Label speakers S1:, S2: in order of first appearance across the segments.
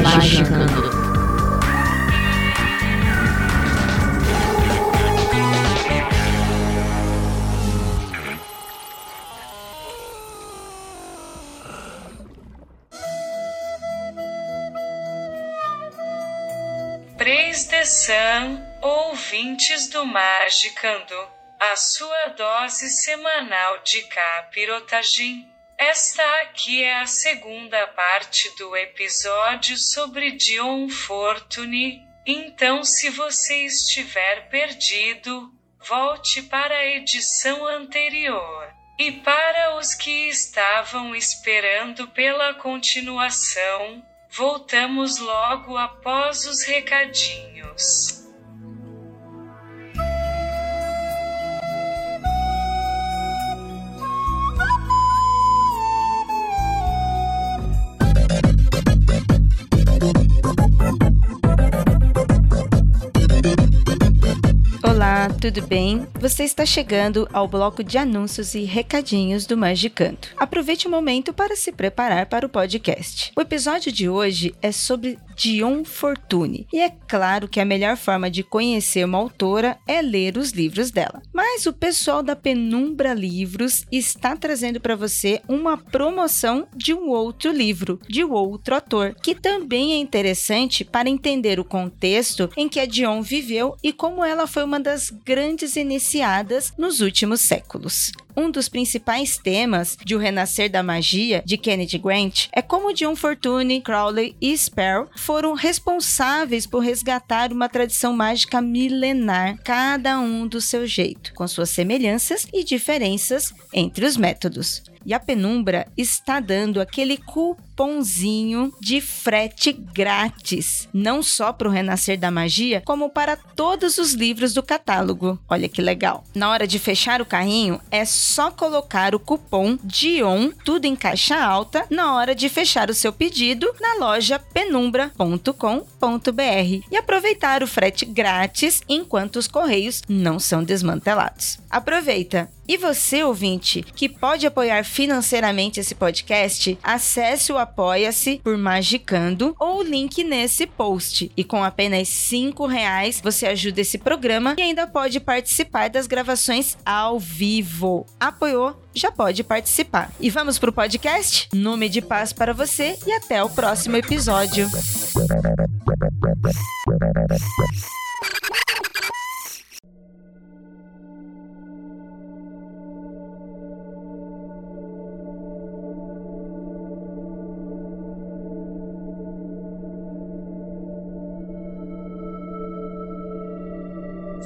S1: Magicando.
S2: Praise the Sun, ouvintes do Magicando, a sua dose semanal de capirotagem. Esta aqui é a segunda parte do episódio sobre Dion Fortune. Então, se você estiver perdido, volte para a edição anterior. E para os que estavam esperando pela continuação, voltamos logo após os recadinhos.
S3: Tudo bem? Você está chegando ao bloco de anúncios e recadinhos do Magicanto. Aproveite o momento para se preparar para o podcast. O episódio de hoje é sobre Dion Fortune, e é claro que a melhor forma de conhecer uma autora é ler os livros dela. Mas o pessoal da Penumbra Livros está trazendo para você uma promoção de um outro livro, de outro autor, que também é interessante para entender o contexto em que a Dion viveu e como ela foi uma das grandes iniciadas nos últimos séculos. Um dos principais temas de O Renascer da Magia, de Kennedy Grant, é como John Fortune, Crowley e Sparrow foram responsáveis por resgatar uma tradição mágica milenar, cada um do seu jeito, com suas semelhanças e diferenças entre os métodos. E a Penumbra está dando aquele cupomzinho de frete grátis, não só para o Renascer da Magia, como para todos os livros do catálogo. Olha que legal. Na hora de fechar o carrinho, é só colocar o cupom DION, tudo em caixa alta, na hora de fechar o seu pedido na loja penumbra.com.br e aproveitar o frete grátis enquanto os correios não são desmantelados. Aproveita! E você, ouvinte, que pode apoiar financeiramente esse podcast, acesse o Apoia-se por Magicando ou o link nesse post. E com apenas cinco reais você ajuda esse programa e ainda pode participar das gravações ao vivo. Apoiou? Já pode participar. E vamos pro podcast? Nome de paz para você e até o próximo episódio.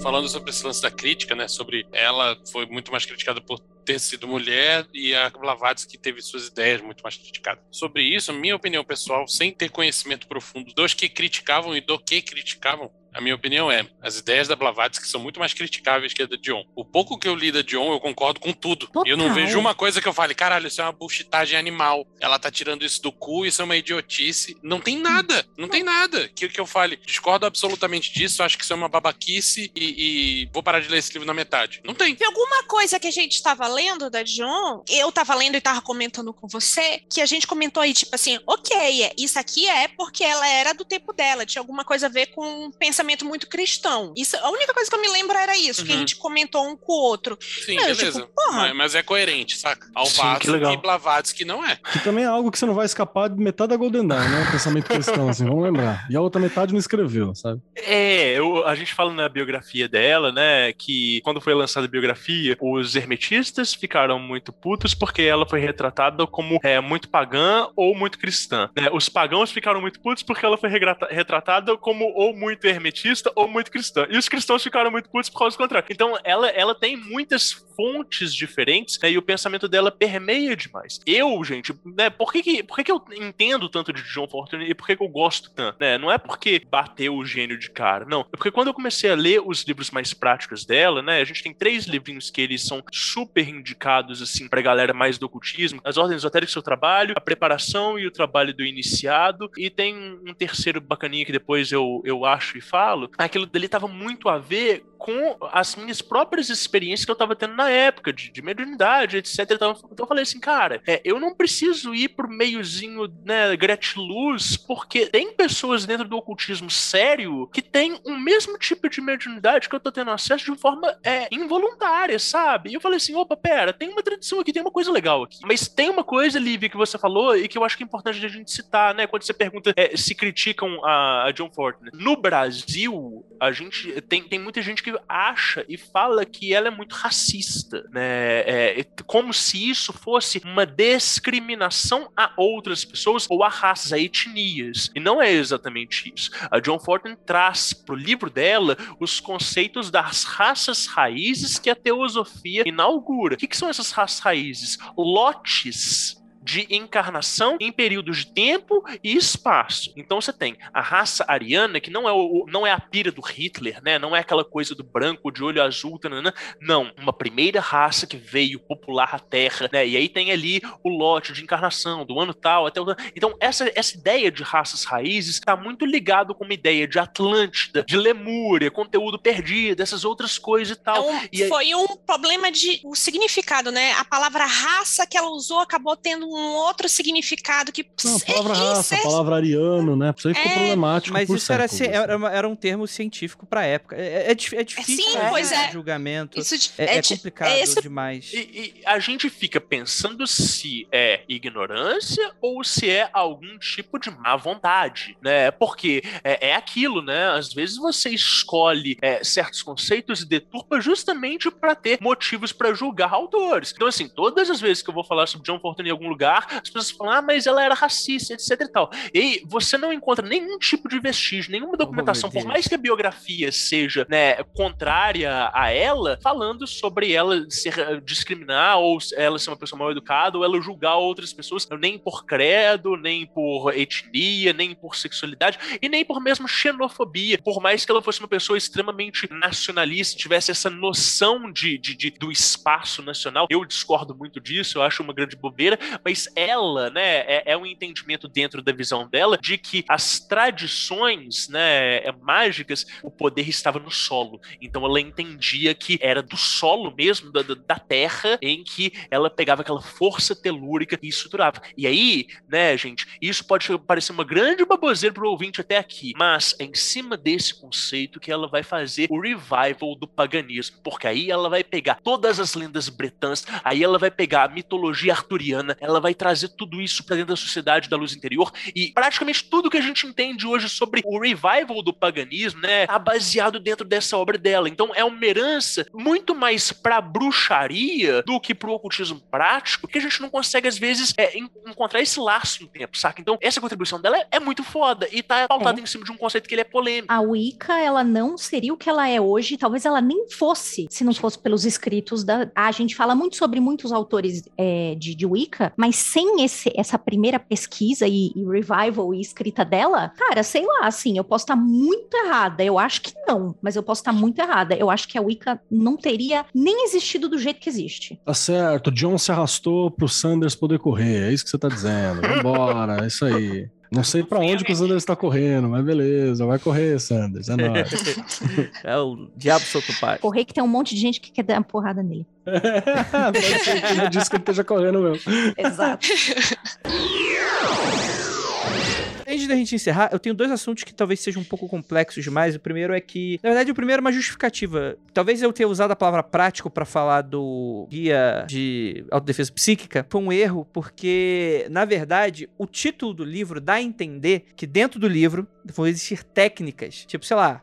S4: Falando sobre esse lance da crítica, né? Sobre ela foi muito mais criticada por ter sido mulher e a Blavatsky teve suas ideias muito mais criticadas. Sobre isso, minha opinião pessoal, sem ter conhecimento profundo dos que criticavam e do que criticavam, a minha opinião é, as ideias da Blavatsky são muito mais criticáveis que a da Dion. O pouco que eu li da Dion, eu concordo com tudo.
S3: Total.
S4: Eu não vejo uma coisa que eu fale, caralho, isso é uma bullshitagem animal. Ela tá tirando isso do cu, isso é uma idiotice. Não tem nada, não tem nada que, que eu fale. Discordo absolutamente disso, acho que isso é uma babaquice e, e vou parar de ler esse livro na metade. Não tem.
S5: Tem alguma coisa que a gente estava lendo da Dion, eu estava lendo e estava comentando com você, que a gente comentou aí, tipo assim, ok, isso aqui é porque ela era do tempo dela, tinha alguma coisa a ver com um pensamento muito cristão. Isso, a única coisa que eu me lembro era isso, que a
S4: Uhum.
S5: gente comentou um com o outro.
S4: Sim,
S5: Não,
S4: beleza.
S5: tipo,
S4: mas, mas é coerente, saca?
S6: Legal.
S4: e Blavatsky não é.
S7: Que também é algo que você não vai escapar de metade da Golden Dawn, né? Pensamento cristão, assim, vamos lembrar. E a outra metade não escreveu, sabe?
S6: É, eu- a gente fala na biografia dela, né, que quando foi lançada a biografia, os hermetistas ficaram muito putos porque ela foi retratada como é, muito pagã ou muito cristã. né? Os pagãos ficaram muito putos porque ela foi retratada como ou muito hermetista ou muito cristã. E os cristãos ficaram muito putos por causa do contrário. Então, ela, ela tem muitas fontes diferentes né, e o pensamento dela permeia demais. Eu, gente, né, por que, que, por que, que eu entendo tanto de John Fortune e por que, que eu gosto tanto? Né? Não é porque bateu o gênio de cara, não. É porque quando eu comecei a ler os livros mais práticos dela, né, a gente tem três livrinhos que eles são super indicados, assim, pra galera mais do ocultismo: As Ordens Esotéricas Seu Trabalho, A Preparação e o Trabalho do Iniciado, e tem um terceiro bacaninha que depois eu, eu acho e falo. Aquilo dele tava muito a ver com as minhas próprias experiências que eu tava tendo na época, de, de mediunidade, etc. Então, então eu falei assim, cara, é, eu não preciso ir pro meiozinho, né, gratiluz, porque tem pessoas dentro do ocultismo sério que tem o mesmo tipo de mediunidade que eu tô tendo acesso de forma é, involuntária, sabe? E eu falei assim, opa, pera, tem uma tradição aqui, tem uma coisa legal aqui. Mas tem uma coisa, Livy, que você falou e que eu acho que é importante a gente citar, né? Quando você pergunta é, se criticam a, a John Fortune. No Brasil, a gente tem, tem muita gente que acha e fala que ela é muito racista, né? É, como se isso fosse uma discriminação a outras pessoas ou a raças, a etnias. E não é exatamente isso. A John Fortune traz para o livro dela os conceitos das raças raízes que a teosofia inaugura. O que, que são essas raças raízes? Lotes de encarnação em períodos de tempo e espaço. Então você tem a raça ariana, que não é, o, não é a pira do Hitler, né? Não é aquela coisa do branco de olho azul, tanana. não. Uma primeira raça que veio popular a Terra, né? E aí tem ali o lote de encarnação do ano tal até o... Então essa, essa ideia de raças raízes está muito ligado com uma ideia de Atlântida, de Lemúria, conteúdo perdido, essas outras coisas e tal.
S5: Então,
S6: e aí...
S5: Foi um problema de o significado, né? A palavra raça que ela usou acabou tendo um um outro significado que.
S7: Não, a palavra raça, a palavra ariano, né? Isso aí ficou
S5: É.
S7: problemático.
S1: Mas
S7: por
S1: isso era, ci- era, era um termo científico pra época. É, é, dif- é difícil
S5: Sim, pois é.
S1: julgamento.
S5: Isso de-
S1: É, é complicado
S5: é esse-
S1: demais.
S6: E, e a gente fica pensando se é ignorância ou se é algum tipo de má vontade, né? Porque é, é aquilo, né? Às vezes você escolhe é, certos conceitos e deturpa justamente para ter motivos para julgar autores. Então, assim, todas as vezes que eu vou falar sobre John Fortune em algum lugar, as pessoas falam, ah, mas ela era racista, etc e tal. E aí, você não encontra nenhum tipo de vestígio, nenhuma documentação, por
S1: Deus.
S6: mais que a biografia seja né, contrária a ela, falando sobre ela ser eh, discriminar ou ela ser uma pessoa mal educada ou ela julgar outras pessoas nem por credo, nem por etnia, nem por sexualidade e nem por mesmo xenofobia. Por mais que ela fosse uma pessoa extremamente nacionalista, tivesse essa noção de, de- de- do espaço nacional, eu discordo muito disso, eu acho uma grande bobeira, mas ela, né, é, é um entendimento dentro da visão dela de que as tradições, né, é, mágicas, o poder estava no solo. Então ela entendia que era do solo mesmo, da, da- da terra, em que ela pegava aquela força telúrica e estruturava. E aí, né, gente, isso pode parecer uma grande baboseira pro ouvinte até aqui, mas é em cima desse conceito que ela vai fazer o revival do paganismo, porque aí ela vai pegar todas as lendas bretãs, aí ela vai pegar a mitologia arturiana, ela vai trazer tudo isso para dentro da sociedade da luz interior e praticamente tudo que a gente entende hoje sobre o revival do paganismo, né, tá baseado dentro dessa obra dela. Então é uma herança muito mais pra bruxaria do que pro ocultismo prático, que a gente não consegue às vezes é, en- encontrar esse laço no tempo, saca? Então essa contribuição dela é, é muito foda e tá pautada em cima de um conceito que ele é polêmico.
S8: A Wicca, ela não seria o que ela é hoje, talvez ela nem fosse, se não fosse pelos escritos da. A gente fala muito sobre muitos autores é, de, de Wicca, mas sem esse, essa primeira pesquisa e, e revival e escrita dela, cara, sei lá, assim, eu posso estar muito errada. Eu acho que não, mas eu posso estar muito errada. Eu acho que a Wicca não teria nem existido do jeito que existe.
S7: Tá certo, John se arrastou pro Sanders poder correr, é isso que você tá dizendo. Vambora, é isso aí. Não sei pra onde que o Sanders tá correndo, mas beleza, vai correr, Sanders, é nóis.
S1: É o diabo solto pai.
S8: Correr que tem um monte de gente que quer dar uma porrada nele.
S7: Pode ser que ele disse que ele esteja correndo mesmo.
S8: Exato.
S1: Antes da gente encerrar, eu tenho dois assuntos que talvez sejam um pouco complexos demais. O primeiro é que, na verdade, o primeiro é uma justificativa. Talvez eu tenha usado a palavra prático pra falar do guia de autodefesa psíquica foi um erro, porque, na verdade, o título do livro dá a entender que dentro do livro vão existir técnicas, tipo, sei lá,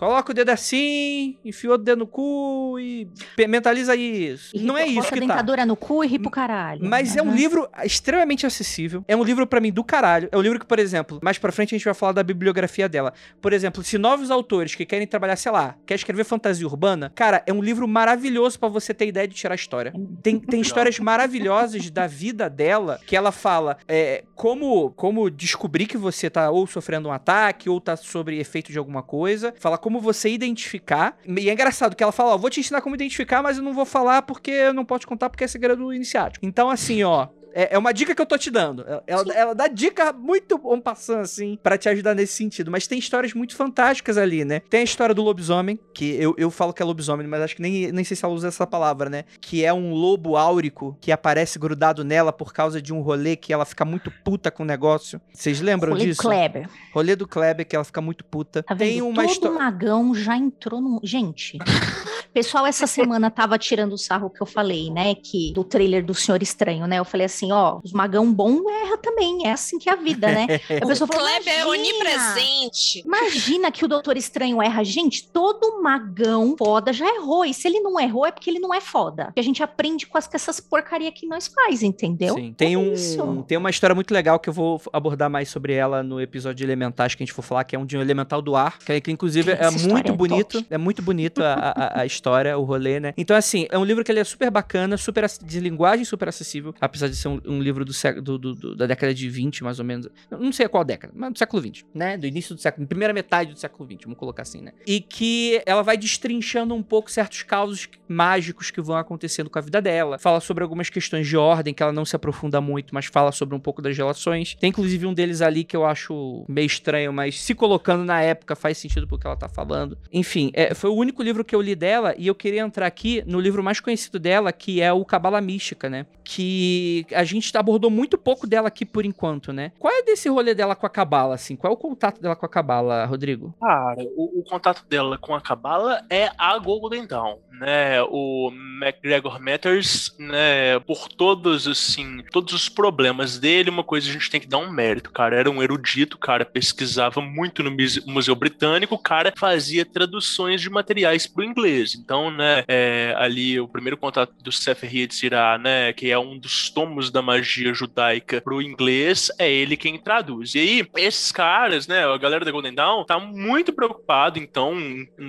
S1: Coloca o dedo assim, enfia outro dedo no cu e mentaliza isso.
S8: E
S1: não é isso que tá.
S8: dentadura no cu e ri pro caralho.
S1: Mas é um livro extremamente acessível. É um livro pra mim do caralho. É um livro que, por exemplo, mais pra frente a gente vai falar da bibliografia dela. Por exemplo, se novos autores que querem trabalhar, sei lá, quer escrever fantasia urbana, cara, é um livro maravilhoso pra você ter ideia de tirar história. Tem, tem histórias maravilhosas da vida dela que ela fala é, como, como descobrir que você tá ou sofrendo um ataque ou tá sobre efeito de alguma coisa. Fala como você identificar. E é engraçado que ela fala, ó, vou te ensinar como identificar, mas eu não vou falar porque eu não posso contar porque é segredo iniciático. Então, assim, ó, é, é uma dica que eu tô te dando. Ela, ela, dá dica muito bom passando, assim, pra te ajudar nesse sentido. Mas tem histórias muito fantásticas ali, né? Tem a história do lobisomem, que eu, eu falo que é lobisomem, mas acho que nem, nem sei se ela usa essa palavra, né? Que é um lobo áurico que aparece grudado nela por causa de um rolê que ela fica muito puta com o negócio. Vocês lembram
S8: Rolê
S1: disso?
S8: Kleber.
S1: Rolê do Kleber, que ela fica muito puta.
S8: Tá
S1: tem
S8: vendo?
S1: uma
S8: Todo
S1: história.
S8: magão já entrou no. Gente. Pessoal, essa semana tava tirando o sarro que eu falei, né? Que do trailer do Senhor Estranho, né? Eu falei assim: ó, os magão bom erra também. É assim que é a vida, né? A
S5: O
S8: pessoa falou,
S5: Kleber é
S8: "Imagina,
S5: onipresente.
S8: Imagina que o Doutor Estranho erra. Gente, todo magão foda já errou. E se ele não errou, é porque ele não é foda. Porque a gente aprende com, as, com essas porcaria que nós faz, entendeu?
S1: Sim. Tem,
S8: É
S1: um,
S8: isso.
S1: tem uma história muito legal que eu vou abordar mais sobre ela no episódio de Elementais que a gente for falar, que é um de um elemental do ar, que, que inclusive é muito
S8: é
S1: bonito. É muito bonito a, a, a história, o rolê, né? Então, assim, é um livro que ele é super bacana, super de linguagem super acessível, apesar de ser um, um livro do, do- do- da década de 20, mais ou menos. Não sei qual década, mas do século 20, né? Do início do século, primeira metade do século 20, vamos colocar assim, né? E que ela vai destrinchando um pouco certos causos mágicos que vão acontecendo com a vida dela. Fala sobre algumas questões de ordem que ela não se aprofunda muito, mas fala sobre um pouco das relações. Tem inclusive um deles ali que eu acho meio estranho, mas se colocando na época faz sentido porque ela tá falando. Enfim, é, foi o único livro que eu li dela e eu queria entrar aqui no livro mais conhecido dela, que é o Cabala Mística, né? Que a gente abordou muito pouco dela aqui por enquanto, né? Qual é desse rolê dela com a Cabala, assim? Qual é o contato dela com a Cabala, Rodrigo?
S6: Cara, o, o contato dela com a Cabala é a Golden Dawn, né? O MacGregor Matters, né? Por todos, assim, todos os problemas dele, uma coisa a gente tem que dar um mérito, cara. Era um erudito, cara pesquisava muito no Muse- Museu Britânico, cara fazia traduções de materiais pro inglês. Então, né, é, ali o primeiro contato do Sefer Yetzirah, né, que é um dos tomos da magia judaica pro inglês, é ele quem traduz. E aí, esses caras, né, a galera da Golden Dawn tá muito preocupado, então,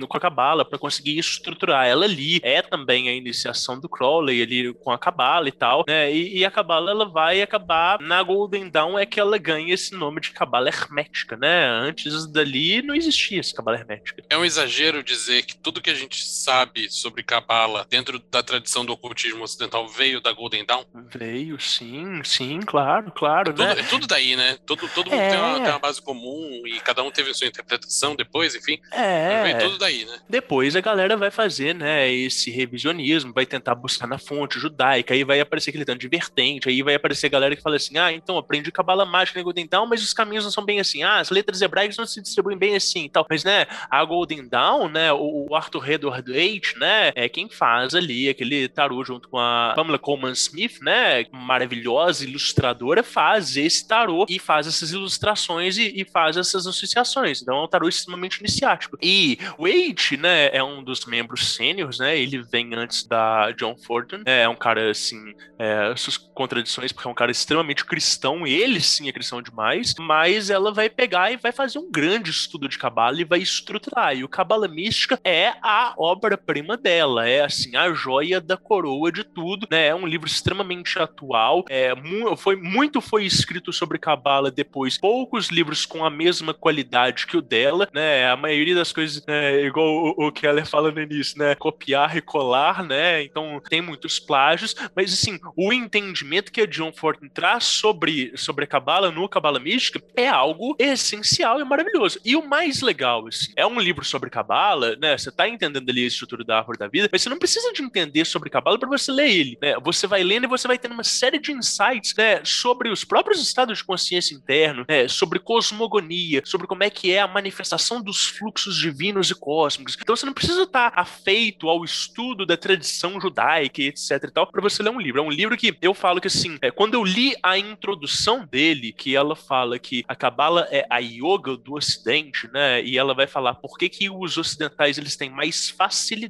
S6: com a Cabala para conseguir estruturar ela ali. É também a iniciação do Crowley ali com a Cabala e tal, né, e, e a Cabala ela vai acabar na Golden Dawn é que ela ganha esse nome de Cabala Hermética, né? Antes dali não existia esse Cabala Hermética.
S4: É um exagero dizer que tudo que a gente sabe sobre Cabala dentro da tradição do ocultismo ocidental veio da Golden Dawn.
S6: Veio, sim, sim, claro, claro,
S4: Tudo,
S6: né?
S4: é tudo daí, né? Todo, todo mundo
S6: É.
S4: tem, uma, tem uma base comum e cada um teve a sua interpretação depois, enfim.
S6: É.
S4: Veio tudo daí, né?
S6: Depois a galera vai fazer, né, esse revisionismo, vai tentar buscar na fonte judaica, aí vai aparecer aquele tanto de vertente, aí vai aparecer a galera que fala assim, ah, então aprendi cabala mágica na Golden Dawn, mas os caminhos não são bem assim, ah, as letras hebraicas não se distribuem bem assim e tal. Mas, né, a Golden Dawn, né, o Arthur Edward H, né, é quem faz ali aquele tarô junto com a Pamela Coleman Smith, né, maravilhosa ilustradora, faz esse tarô e faz essas ilustrações e, e faz essas associações. Então é um tarô extremamente iniciático. E H, né, é um dos membros sêniores, né, ele vem antes da John Fortune, é um cara, assim, é, suas contradições, porque é um cara extremamente cristão, ele sim é cristão demais, mas ela vai pegar e vai fazer um grande estudo de Cabala e vai estruturar. E o Cabala Mística é a obra-prima dela, é assim, a joia da coroa de tudo, né? É um livro extremamente atual, é, mu foi, muito foi escrito sobre Cabala depois, poucos livros com a mesma qualidade que o dela, né? A maioria das coisas, né, igual o, o Keller fala no início, né? Copiar e colar, né? Então tem muitos plágios, mas assim, o entendimento que a John Fortin traz sobre, sobre a Cabala no Cabala Mística é algo essencial e maravilhoso. E o mais legal, assim, é um livro sobre Cabala, né? Você tá entendendo ali a estrutura da árvore da vida, mas você não precisa de entender sobre Cabala para você ler ele, né? Você vai lendo e você vai tendo uma série de insights, né, sobre os próprios estados de consciência interno, né, sobre cosmogonia, sobre como é que é a manifestação dos fluxos divinos e cósmicos. Então você não precisa estar afeito ao estudo da tradição judaica, etc e tal, para você ler um livro. É um livro que eu falo que assim, é, quando eu li a introdução dele, que ela fala que a Cabala é a yoga do Ocidente, né? E ela vai falar por que, que os ocidentais eles têm mais facilidade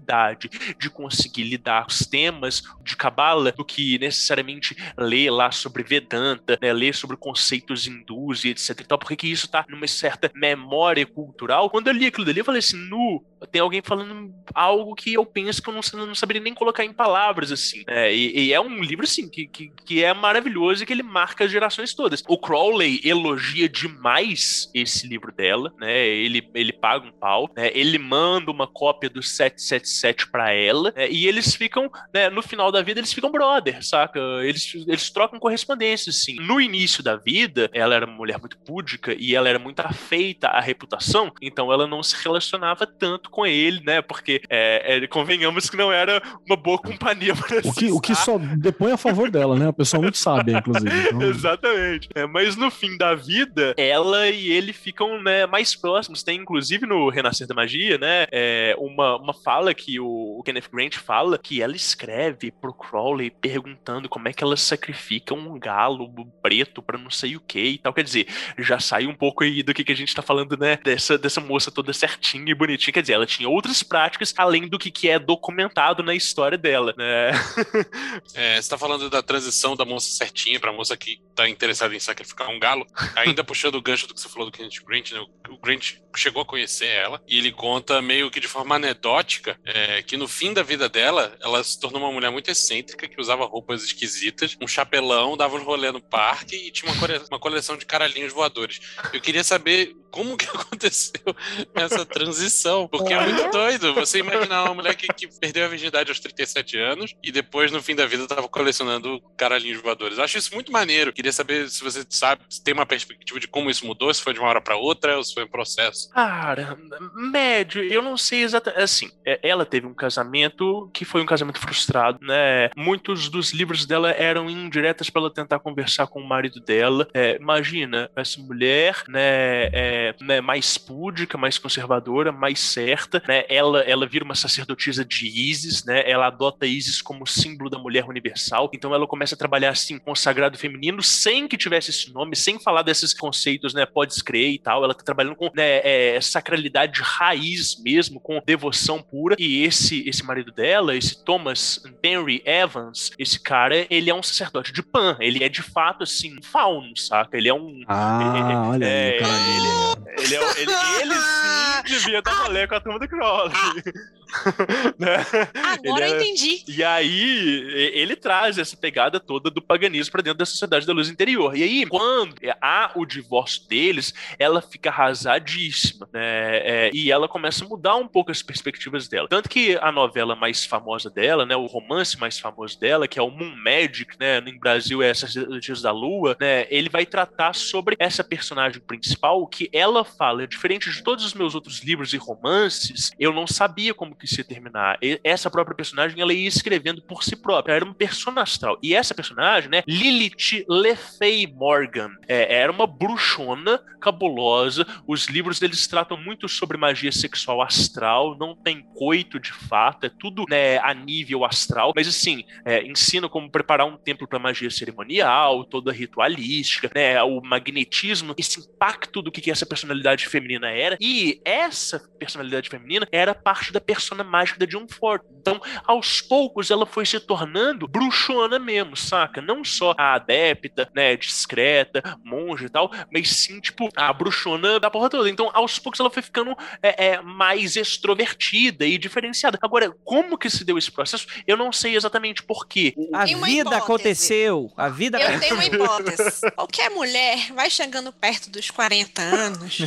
S6: de conseguir lidar com os temas de Cabala do que necessariamente ler lá sobre Vedanta, né? Ler sobre conceitos hindus e etc e tal. Por que, isso tá numa certa memória cultural? Quando eu li aquilo dali, eu falei assim, nu, tem alguém falando algo que eu penso que eu não, não saberia nem colocar em palavras, assim. Né? E, e, é um livro, assim, que, que, que é maravilhoso e que ele marca as gerações todas. O Crowley elogia demais esse livro dela, né? Ele, ele paga um pau, né? Ele manda uma cópia do 777 para ela, né? e eles ficam, né, no final da vida, eles ficam brother, saca? Eles, eles trocam correspondência, assim. No início da vida, ela era uma mulher muito púdica e ela era muito afeita à reputação, então ela não se relacionava tanto com ele, né? Porque é, é, convenhamos que não era uma boa companhia para
S7: o que, o que só depõe a favor dela, né? A pessoa muito sábia, inclusive. Então...
S6: Exatamente. É, mas no fim da vida, ela e ele ficam né, mais próximos. Tem, inclusive, no Renascer da Magia, né? É, uma, uma fala que o, o Kenneth Grant fala que ela escreve pro Crowley perguntando como é que ela sacrifica um galo preto para não sei o que e tal. Quer dizer, já sai um pouco aí do que, que a gente tá falando, né? Dessa, dessa moça toda certinha e bonitinha. Quer dizer, ela tinha outras práticas além do que, que é documentado na história dela, né?
S4: é, você tá falando da transição da moça certinha pra moça que tá interessada em sacrificar um galo. Ainda puxando o gancho do que você falou do Kenneth Grant, né? O Grant chegou a conhecer ela e ele conta meio que de forma anedótica é, que no fim da vida dela, ela se tornou uma mulher muito excêntrica que usava roupas esquisitas, um chapelão, dava um rolê no parque e tinha uma, uma coleção de caralhinhos voadores. Eu queria saber como que aconteceu essa transição, porque é muito doido você imaginar uma mulher que, que, perdeu a virgindade aos 37 anos e depois, no fim da vida, estava colecionando caralhinhos voadores. Acho isso muito maneiro. Queria saber se você sabe, se tem uma perspectiva de como isso mudou, se foi de uma hora para outra ou se foi um processo.
S6: Cara, médio, eu não sei exatamente. Assim, é, ela teve um casamento que foi um casamento frustrado, né? Muitos dos livros dela eram indiretas para ela tentar conversar com o marido dela. É, imagina, essa mulher, né? É, né, mais púdica, mais conservadora, mais certa, né? Ela, ela vira uma sacerdotisa de Isis, né? Ela adota Isis como símbolo da mulher universal. Então ela começa a trabalhar assim com o sagrado feminino sem que tivesse esse nome, sem falar desses conceitos, né? Pode crer e tal. Ela tá trabalhando com né, é, sacralidade raiz mesmo, com devoção pura. E esse esse marido dela, esse Thomas Henry Evans, esse cara, ele é um sacerdote de Pan. Ele é de fato assim, um fauno, saca? Ele é um.
S7: Ah,
S6: ele,
S7: olha
S6: é,
S7: aí, cara dele.
S6: Ele, é, ele, ele sim devia dar rolê com a turma do Crowley.
S5: né? Agora eu entendi.
S6: E aí, ele traz essa pegada toda do paganismo para dentro da sociedade da luz interior. E aí, quando há o divórcio deles, ela fica arrasadíssima, né? É, e ela começa a mudar um pouco as perspectivas dela. Tanto que a novela mais famosa dela, né? O romance mais famoso dela, que é o Moon Magic, né? No Brasil é Sacerdotes da Lua, né? Ele vai tratar sobre essa personagem principal que ela fala, diferente de todos os meus outros livros e romances, eu não sabia como que se terminar. E essa própria personagem, ela ia escrevendo por si própria, ela era uma persona astral. E essa personagem, né, Lilith LeFay Morgan, é, era uma bruxona cabulosa. Os livros deles tratam muito sobre magia sexual astral, não tem coito de fato, é tudo né, a nível astral, mas assim, é, ensina como preparar um templo para magia cerimonial, toda ritualística, né, o magnetismo, esse impacto do que, que essa personalidade feminina era. E essa personalidade feminina era parte da personalidade persona mágica da John Ford. Então, aos poucos, ela foi se tornando bruxona mesmo, saca? Não só a adepta, né, discreta, monge e tal, mas sim, tipo, a bruxona da porra toda. Então, aos poucos, ela foi ficando é, é, mais extrovertida e diferenciada. Agora, como que se deu esse processo? Eu não sei exatamente por quê.
S1: A vida hipótese. aconteceu. A vida
S5: Eu tenho uma hipótese. Qualquer mulher vai chegando perto dos 40 anos,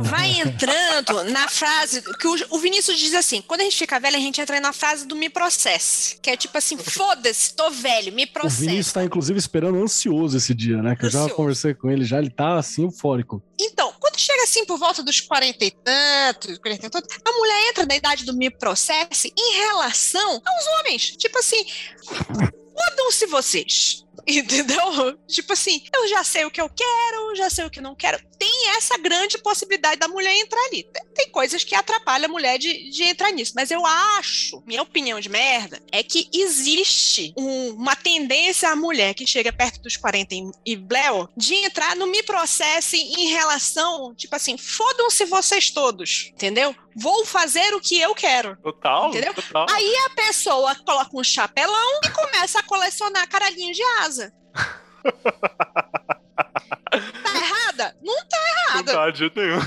S5: vai entrando na frase que o Vinícius diz assim: quando a gente fica velho, a gente entra na fase do me processe. Que é tipo assim, foda-se, tô velho, me processe.
S7: O Vinícius tá, inclusive, esperando ansioso esse dia, né? Que ansioso. eu já conversei com ele, já ele tá assim, eufórico.
S5: Então, quando chega assim, por volta dos 40 e tantos, 40 e tantos, a mulher entra na idade do me processe em relação aos homens. Tipo assim, fodam-se vocês. Entendeu? Tipo assim, eu já sei o que eu quero, já sei o que não quero. Tem essa grande possibilidade da mulher entrar ali. Tem, coisas que atrapalham a mulher de, de, entrar nisso. Mas eu acho, minha opinião de merda, é que existe um, uma tendência à mulher que chega perto dos 40 e bleu de entrar no me processe em relação, tipo assim, fodam-se vocês todos. Entendeu? Vou fazer o que eu quero.
S6: Total.
S5: Entendeu?
S6: Total.
S5: Aí a pessoa coloca um chapelão e começa a colecionar caralhinho de asa. tá errada? Não tá
S6: Não
S5: errada.
S6: tá de jeito nenhum.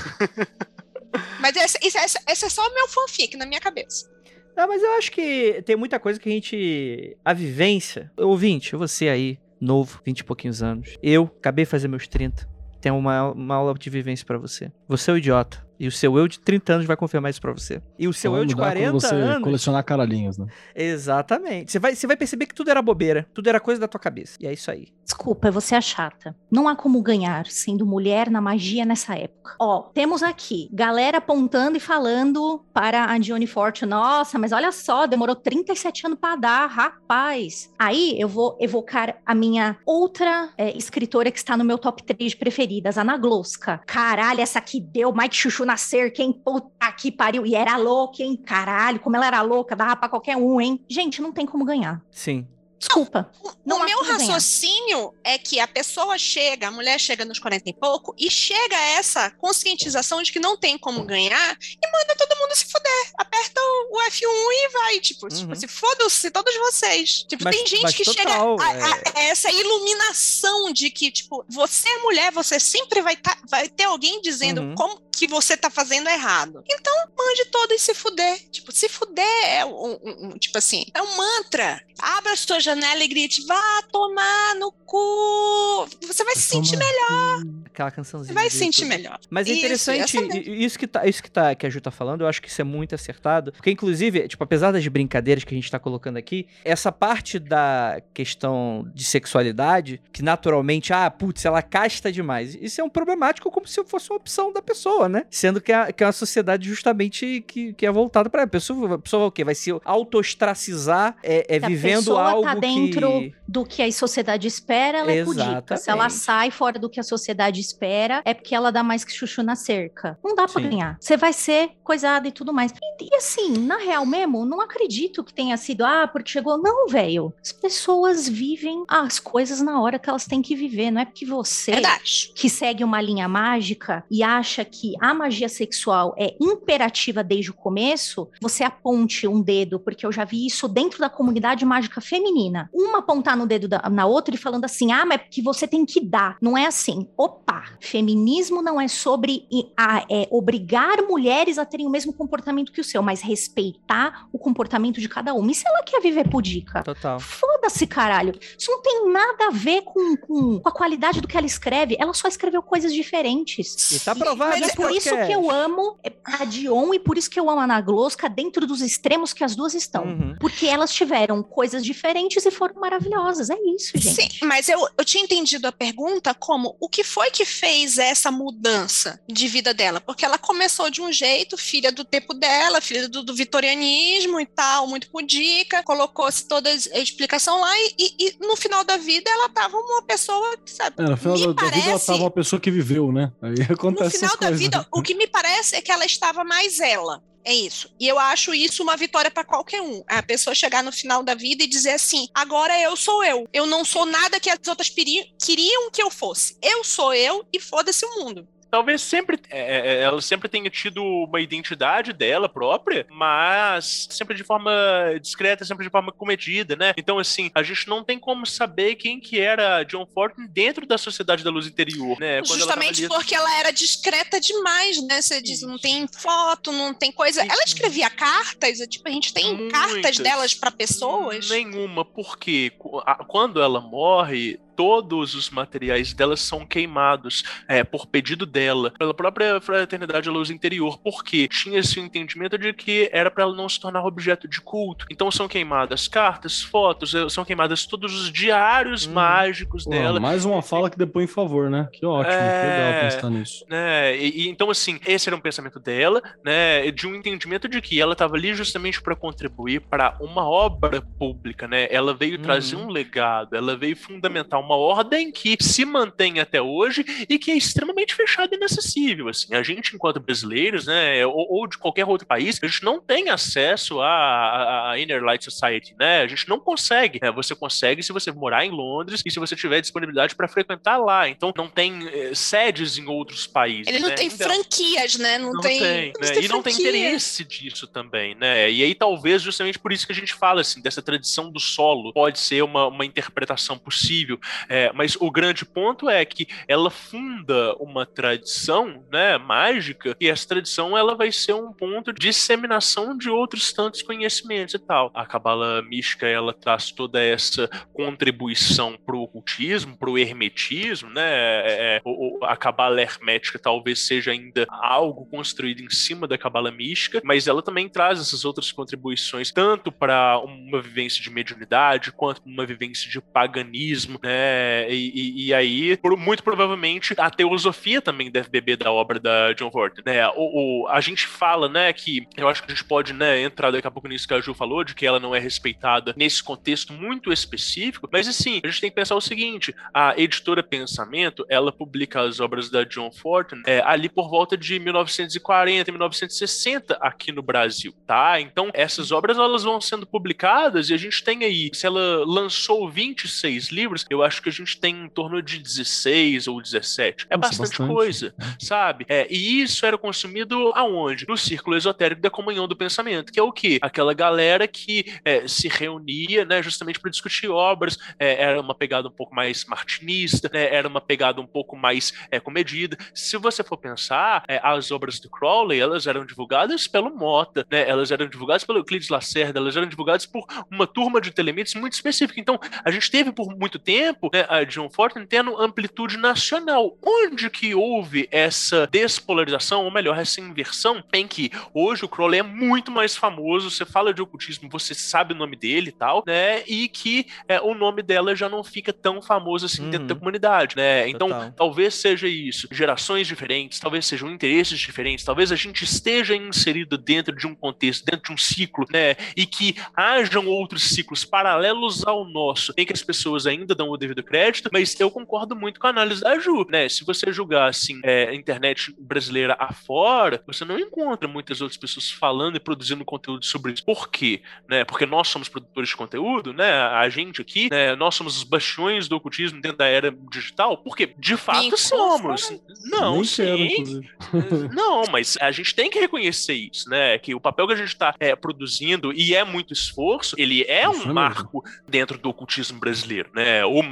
S5: Mas esse, esse, esse, esse é só o meu fanfic na minha cabeça.
S1: Não, mas eu acho que tem muita coisa que a gente. A vivência. Ouvinte, você aí, novo, 20 e pouquinhos anos. Eu acabei de fazer meus 30. Tem uma, uma aula de vivência pra você. Você é o idiota. E o seu eu de 30 anos vai confirmar isso pra você. E o seu eu de
S7: mudar quando
S1: 40
S7: você
S1: anos.
S7: colecionar caralhinhos, né?
S1: Exatamente. Você vai, você vai perceber que tudo era bobeira. Tudo era coisa da tua cabeça. E é isso aí.
S8: Desculpa, você é chata. Não há como ganhar sendo mulher na magia nessa época. Ó, temos aqui galera apontando e falando para a Dione Forte. Nossa, mas olha só, demorou 37 anos para dar, rapaz. Aí eu vou evocar a minha outra é, escritora que está no meu top 3 de preferidas, Ana Glouska. Caralho, essa aqui deu Mike Chuchu nascer, quem puta que pariu. E era louca, hein? Caralho, como ela era louca, dava pra qualquer um, hein? Gente, não tem como ganhar.
S1: Sim.
S8: Desculpa. Não
S5: o meu raciocínio é que a pessoa chega, a mulher chega nos 40 e pouco, e chega a essa conscientização de que não tem como ganhar e manda todo mundo se fuder. Aperta o o F1 e vai, tipo, tipo
S1: Uhum.
S5: se foda-se todos vocês. Tipo,
S1: Mas-
S5: tem gente que
S1: total,
S5: chega a, a- a essa iluminação de que, tipo, você é mulher, você sempre vai, tá- vai ter alguém dizendo
S1: Uhum.
S5: como que você tá fazendo errado. Então, mande todos se fuder. Tipo, se fuder é um, um- um- tipo assim, é um mantra. Abra a sua janela e grite, vá tomar no cu. Você vai se sentir melhor.
S1: Aquela cançãozinha.
S5: Você vai se sentir melhor.
S1: Mas é
S5: Isso,
S1: interessante, isso que, tá, isso que, tá, que a Ju tá falando, eu acho que isso é muito acertado. Porque, inclusive, tipo, apesar das brincadeiras que a gente tá colocando aqui, essa parte da questão de sexualidade, que naturalmente, ah, putz, ela casta demais. Isso é um problemático como se fosse uma opção da pessoa, né? Sendo que é, que é uma sociedade justamente que, que é voltada pra. A pessoa, a pessoa vai o quê? Vai se autostracizar, é, é vivendo
S8: pessoa
S1: algo
S8: tá dentro
S1: que.
S8: do que a sociedade espera, ela é pudica. Se ela
S1: Exatamente.
S8: sai fora do que a sociedade espera, é porque ela dá mais que chuchu na cerca. Não dá pra
S1: Sim.
S8: ganhar. Você vai ser coisada e tudo mais. E, e assim, na real mesmo, não acredito que tenha sido, ah, porque chegou. Não, velho. As pessoas vivem as coisas na hora que elas têm que viver. Não é porque você
S5: Verdade.
S8: que segue uma linha mágica e acha que a magia sexual é imperativa desde o começo, você aponte um dedo, porque eu já vi isso dentro da comunidade mágica feminina. Uma apontar no dedo da- na outra e falando assim: ah, mas é porque você tem que dar. Não é assim. Opa! Feminismo não é sobre a- é, obrigar mulheres a terem o mesmo comportamento que o seu, mas respeitar o comportamento de cada uma. E se ela quer viver pudica?
S1: Total.
S8: Foda-se, caralho. Isso não tem nada a ver com, com, com a qualidade do que ela escreve. Ela só escreveu coisas diferentes.
S1: E tá provado.
S8: Mas é
S1: nesse
S8: por isso que eu amo a Dion e por isso que eu amo a Ana Glosca dentro dos extremos que as duas estão.
S1: Uhum.
S8: Porque elas tiveram coisas diferentes e foram maravilhosas. É isso, gente.
S5: Sim, mas eu, eu tinha entendido a pergunta como o que foi que fez essa mudança de vida dela? Porque ela começou de um jeito, filha do tempo dela, filha do, do vitorianismo e tal, muito pudica, colocou-se toda a explicação lá e, e- e no final da vida ela tava uma pessoa, sabe?
S7: É, no final
S5: Me
S7: da, da vida ela
S5: parece-
S7: tava uma pessoa que viveu, né? Aí
S5: No
S7: acontece
S5: final
S7: essas
S5: da
S7: coisas.
S5: vida, o que me parece é que ela estava mais ela. É isso. E eu acho isso uma vitória para qualquer um. A pessoa chegar no final da vida e dizer assim: agora eu sou eu. Eu não sou nada que as outras queriam que eu fosse. Eu sou eu e foda-se o mundo.
S6: Talvez sempre é, é, ela sempre tenha tido uma identidade dela própria, mas sempre de forma discreta, sempre de forma comedida, né? Então, assim, a gente não tem como saber quem que era John Fortin dentro da Sociedade da Luz Interior, né? Quando ela
S5: Justamente
S6: ali-
S5: porque ela era discreta demais, né? Você diz, não tem foto, não tem coisa. Ela escrevia cartas, tipo, a gente tem cartas
S6: Muitas.
S5: delas para pessoas.
S6: Nenhuma, porque quando ela morre, todos os materiais dela são queimados é, por pedido dela, pela própria Fraternidade à Luz Interior, porque tinha esse entendimento de que era para ela não se tornar objeto de culto. Então são queimadas cartas, fotos, eh, são queimadas todos os diários hum. mágicos
S7: Pô,
S6: dela.
S7: Mais uma fala que depois em favor, né? Que ótimo, é... legal pensar nisso.
S6: Né? E, e, então, assim, esse era um pensamento dela, né? De um entendimento de que ela estava ali justamente para contribuir para uma obra pública, né? Ela veio uhum. trazer um legado, ela veio fundamentar uma ordem que se mantém até hoje e que é extremamente fechada e inacessível. Assim, a gente, enquanto brasileiros, né, ou, ou de qualquer outro país, a gente não tem acesso à, à Inner Light Society, né? A gente não consegue. Né? Você consegue se você morar em Londres e se você tiver disponibilidade para frequentar lá. Então, não tem eh, sedes em outros países.
S5: Ele não
S6: né?
S5: tem
S6: então,
S5: franquias, né? Não,
S6: não
S5: tem.
S6: tem né? E não tem interesse disso também, né? E aí, talvez, justamente por isso que a gente fala, assim, dessa tradição do solo. Pode ser uma, uma interpretação possível, é, mas o grande ponto é que ela funda uma tradição, né, mágica, e essa tradição ela vai ser um ponto de disseminação de outros tantos conhecimentos e tal. A cabala mística ela traz toda essa contribuição pro ocultismo, pro hermetismo, né? É, é a cabala hermética talvez seja ainda algo construído em cima da cabala mística, mas ela também traz essas outras contribuições tanto para uma vivência de mediunidade quanto uma vivência de paganismo, né? E, e, e aí, por, muito provavelmente, a teosofia também deve beber da obra da John Horton, né? O, o, a gente fala, né, que eu acho que a gente pode, né, entrar daqui a pouco nisso que a Ju falou, de que ela não é respeitada nesse contexto muito específico, mas assim, a gente tem que pensar o seguinte: a editora Pensamento, ela publica as obras da John Fortin é, ali por volta de 1940, 1960 aqui no Brasil, tá? Então, essas obras elas vão sendo publicadas e a gente tem aí, se ela lançou 26 livros, eu acho que a gente tem em torno de 16 ou 17. É
S7: Nossa,
S6: bastante,
S7: bastante,
S6: coisa, sabe? É, e isso era consumido aonde? No círculo esotérico da comunhão do pensamento, que é o quê? Aquela galera que é, se reunia, né, justamente para discutir obras, é, era uma pegada um pouco mais martinista, né, era uma pegada um pouco mais é, comedida. Se você for pensar, é, as obras do Crowley, elas eram divulgadas pelo Mota, né, elas eram divulgadas pelo Euclides Lacerda, elas eram divulgadas por uma turma de telemites muito específica. Então, a gente teve por muito tempo né, a John Fortin tendo amplitude nacional. Onde que houve essa despolarização, ou melhor, essa inversão, em que hoje o Crowley é muito mais famoso, você fala de ocultismo, você sabe o nome dele e tal, né? E que é, o nome dela já não fica tão famoso assim uhum. dentro da comunidade, né? Então, Total. talvez seja isso. Gerações diferentes, talvez sejam interesses diferentes, talvez a gente esteja inserido dentro de um contexto, dentro de um ciclo, né? E que hajam outros ciclos paralelos ao nosso, em que as pessoas ainda dão o devido crédito, mas eu concordo muito com a análise da Ju, né? Se você julgar, assim, é, a internet brasileira afora, você não encontra muitas outras pessoas falando e produzindo conteúdo sobre isso. Por quê? Né? Porque nós somos produtores de conteúdo, né? A gente aqui, né? nós somos os bastiões do ocultismo dentro da era digital, porque de fato somos. Não,
S7: Nem
S6: sim.
S7: Quero,
S6: não, mas a gente tem que reconhecer isso, né? Que o papel que a gente está é, produzindo e é muito esforço, ele é um marco dentro do ocultismo brasileiro, né? O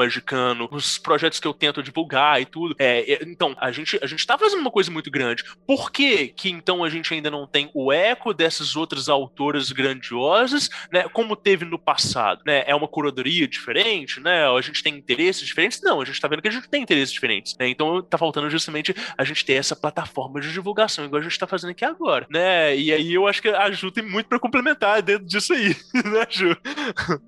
S6: os projetos que eu tento divulgar e tudo. É, é, então, a gente, a gente tá fazendo uma coisa muito grande. Por que que então a gente ainda não tem o eco dessas outras autoras grandiosas, né? Como teve no passado, né? É uma curadoria diferente, né? A gente tem interesses diferentes? Não, a gente tá vendo que a gente tem interesses diferentes, né? Então tá faltando justamente a gente ter essa plataforma de divulgação, igual a gente tá fazendo aqui agora, né? E aí eu acho que a Ju tem muito para complementar dentro disso aí, né, Ju?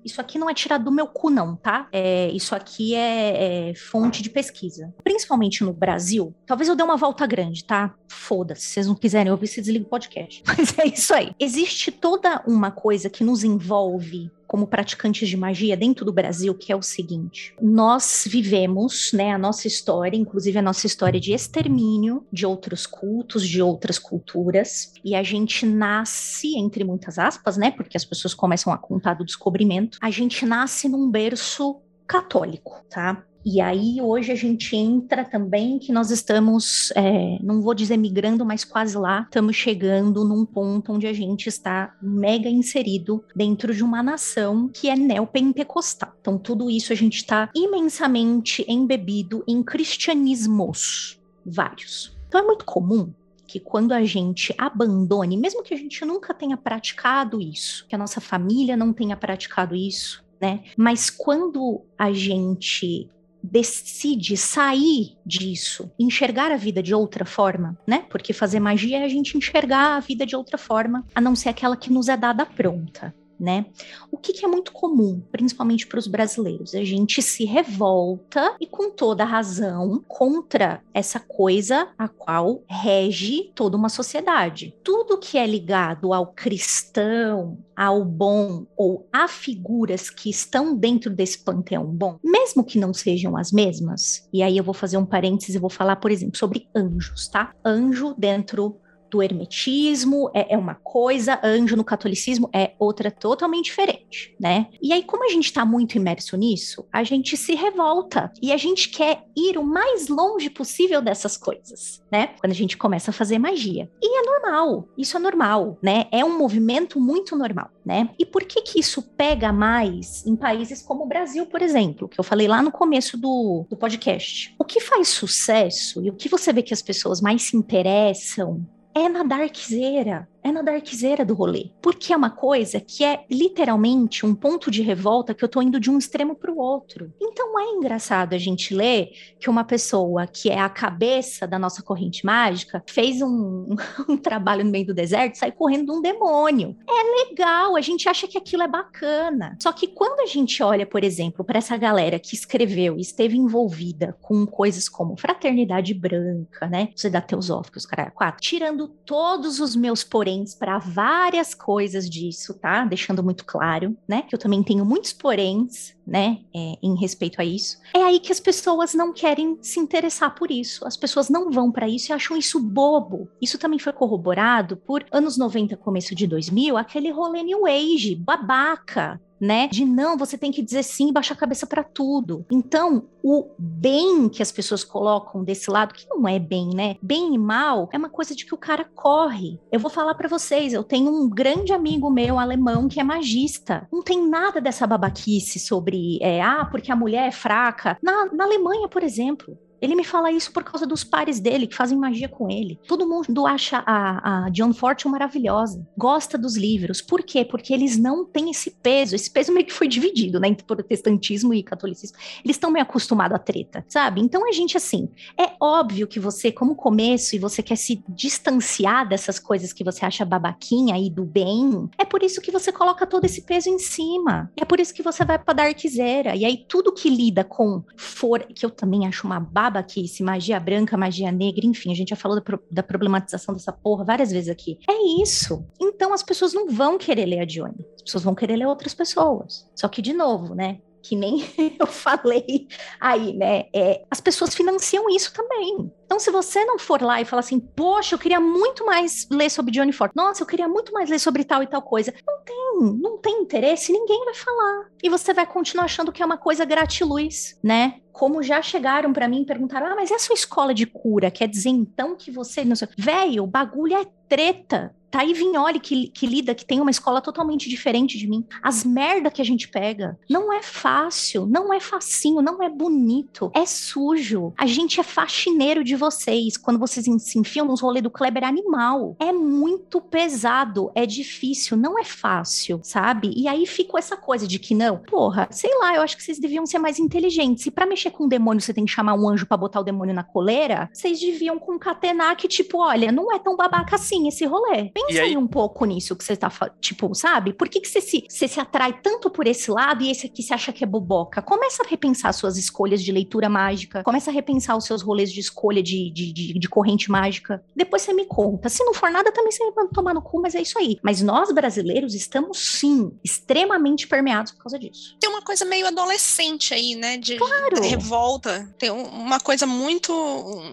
S8: Isso aqui não é tirado do meu cu, não, tá? É, isso aqui é, é fonte de pesquisa. Principalmente no Brasil, talvez eu dê uma volta grande, tá? Foda-se, se vocês não quiserem ouvir, se desliga o podcast. Mas é isso aí. Existe toda uma coisa que nos envolve como praticantes de magia dentro do Brasil, que é o seguinte: nós vivemos, né, a nossa história, inclusive a nossa história de extermínio de outros cultos, de outras culturas, e a gente nasce, entre muitas aspas, né, porque as pessoas começam a contar do descobrimento, a gente nasce num berço católico, tá? E aí hoje a gente entra também que nós estamos, é, não vou dizer migrando, mas quase lá, estamos chegando num ponto onde a gente está mega inserido dentro de uma nação que é neopentecostal. Então tudo isso a gente está imensamente embebido em cristianismos vários. Então é muito comum que quando a gente abandone, mesmo que a gente nunca tenha praticado isso, que a nossa família não tenha praticado isso, né? Mas quando a gente decide sair disso, enxergar a vida de outra forma, né? Porque fazer magia é a gente enxergar a vida de outra forma, a não ser aquela que nos é dada pronta né? O que, que é muito comum, principalmente para os brasileiros? A gente se revolta e com toda razão contra essa coisa a qual rege toda uma sociedade. Tudo que é ligado ao cristão, ao bom ou a figuras que estão dentro desse panteão bom, mesmo que não sejam as mesmas, e aí eu vou fazer um parênteses e vou falar, por exemplo, sobre anjos, tá? Anjo dentro do hermetismo é, é, uma coisa, anjo no catolicismo é outra totalmente diferente, né? E aí, como a gente está muito imerso nisso, a gente se revolta e a gente quer ir o mais longe possível dessas coisas, né? Quando a gente começa a fazer magia. E é normal, isso é normal, né? É um movimento muito normal, né? E por que que isso pega mais em países como o Brasil, por exemplo, que eu falei lá no começo do, do podcast? O que faz sucesso e o que você vê que as pessoas mais se interessam é na darkzeira é na darkzeira do rolê. Porque é uma coisa que é literalmente um ponto de revolta que eu tô indo de um extremo para o outro. Então é engraçado a gente ler que uma pessoa que é a cabeça da nossa corrente mágica fez um, um trabalho no meio do deserto e sai correndo de um demônio. É legal, a gente acha que aquilo é bacana. Só que quando a gente olha, por exemplo, para essa galera que escreveu e esteve envolvida com coisas como fraternidade branca, né? Você dá teosóficos, cara, quatro, tirando todos os meus porém poréns para várias coisas disso, tá? Deixando muito claro, né? Que eu também tenho muitos poréns, né? É, em respeito a isso. É aí que as pessoas não querem se interessar por isso. As pessoas não vão para isso e acham isso bobo. Isso também foi corroborado por anos 90, começo de 2000, aquele rolê New Age, babaca, né? De não, você tem que dizer sim e baixar a cabeça para tudo. Então, o bem que as pessoas colocam desse lado, que não é bem, né? Bem e mal é uma coisa de que o cara corre. Eu vou falar para vocês, eu tenho um grande amigo meu alemão que é magista. Não tem nada dessa babaquice sobre, é, ah, porque a mulher é fraca. Na, na Alemanha, por exemplo, ele me fala isso por causa dos pares dele, que fazem magia com ele. Todo mundo acha a, a John Fortune maravilhosa, gosta dos livros. Por quê? Porque eles não têm esse peso. Esse peso meio que foi dividido, né, entre protestantismo e catolicismo. Eles estão meio acostumados à treta, sabe? Então a gente, assim, é óbvio que você, como começo, e você quer se distanciar dessas coisas que você acha babaquinha e do bem, é por isso que você coloca todo esse peso em cima. É por isso que você vai pra Darkzera. E aí tudo que lida com for, que eu também acho uma baba babaquice, magia branca, magia negra, enfim, a gente já falou da, pro, da, problematização dessa porra várias vezes aqui. É isso. Então as pessoas não vão querer ler a Dione. As pessoas vão querer ler outras pessoas. Só que, de novo, né? Que nem eu falei aí, né? É, as pessoas financiam isso também. Então, se você não for lá e falar assim, poxa, eu queria muito mais ler sobre Johnny Ford, nossa, eu queria muito mais ler sobre tal e tal coisa, não tem, não tem interesse, ninguém vai falar. E você vai continuar achando que é uma coisa gratiluz, né? Como já chegaram para mim e perguntaram, ah, mas é a sua escola de cura? Quer dizer então que você. Não sei... Velho, o bagulho é treta. Thaí Vignoli, que, que lida, que tem uma escola totalmente diferente de mim. As merda que a gente pega não é fácil, não é facinho, não é bonito, é sujo. A gente é faxineiro de vocês quando vocês se enfiam nos rolês do Kleber animal. É muito pesado, é difícil, não é fácil, sabe? E aí ficou essa coisa de que não, porra, sei lá, eu acho que vocês deviam ser mais inteligentes. Se para mexer com um demônio você tem que chamar um anjo para botar o demônio na coleira, vocês deviam concatenar que, tipo, olha, não é tão babaca assim esse rolê. Pensa aí... um pouco nisso que você tá, tipo, sabe? Por que, que você, se, você se atrai tanto por esse lado e esse aqui você acha que é boboca? Começa a repensar suas escolhas de leitura mágica, começa a repensar os seus rolês de escolha de, de, de, de corrente mágica. Depois você me conta. Se não for nada, também você vai tomar no cu, mas é isso aí. Mas nós, brasileiros, estamos sim extremamente permeados por causa disso.
S5: Tem uma coisa meio adolescente aí, né? De,
S8: claro.
S5: de revolta. Tem uma coisa muito.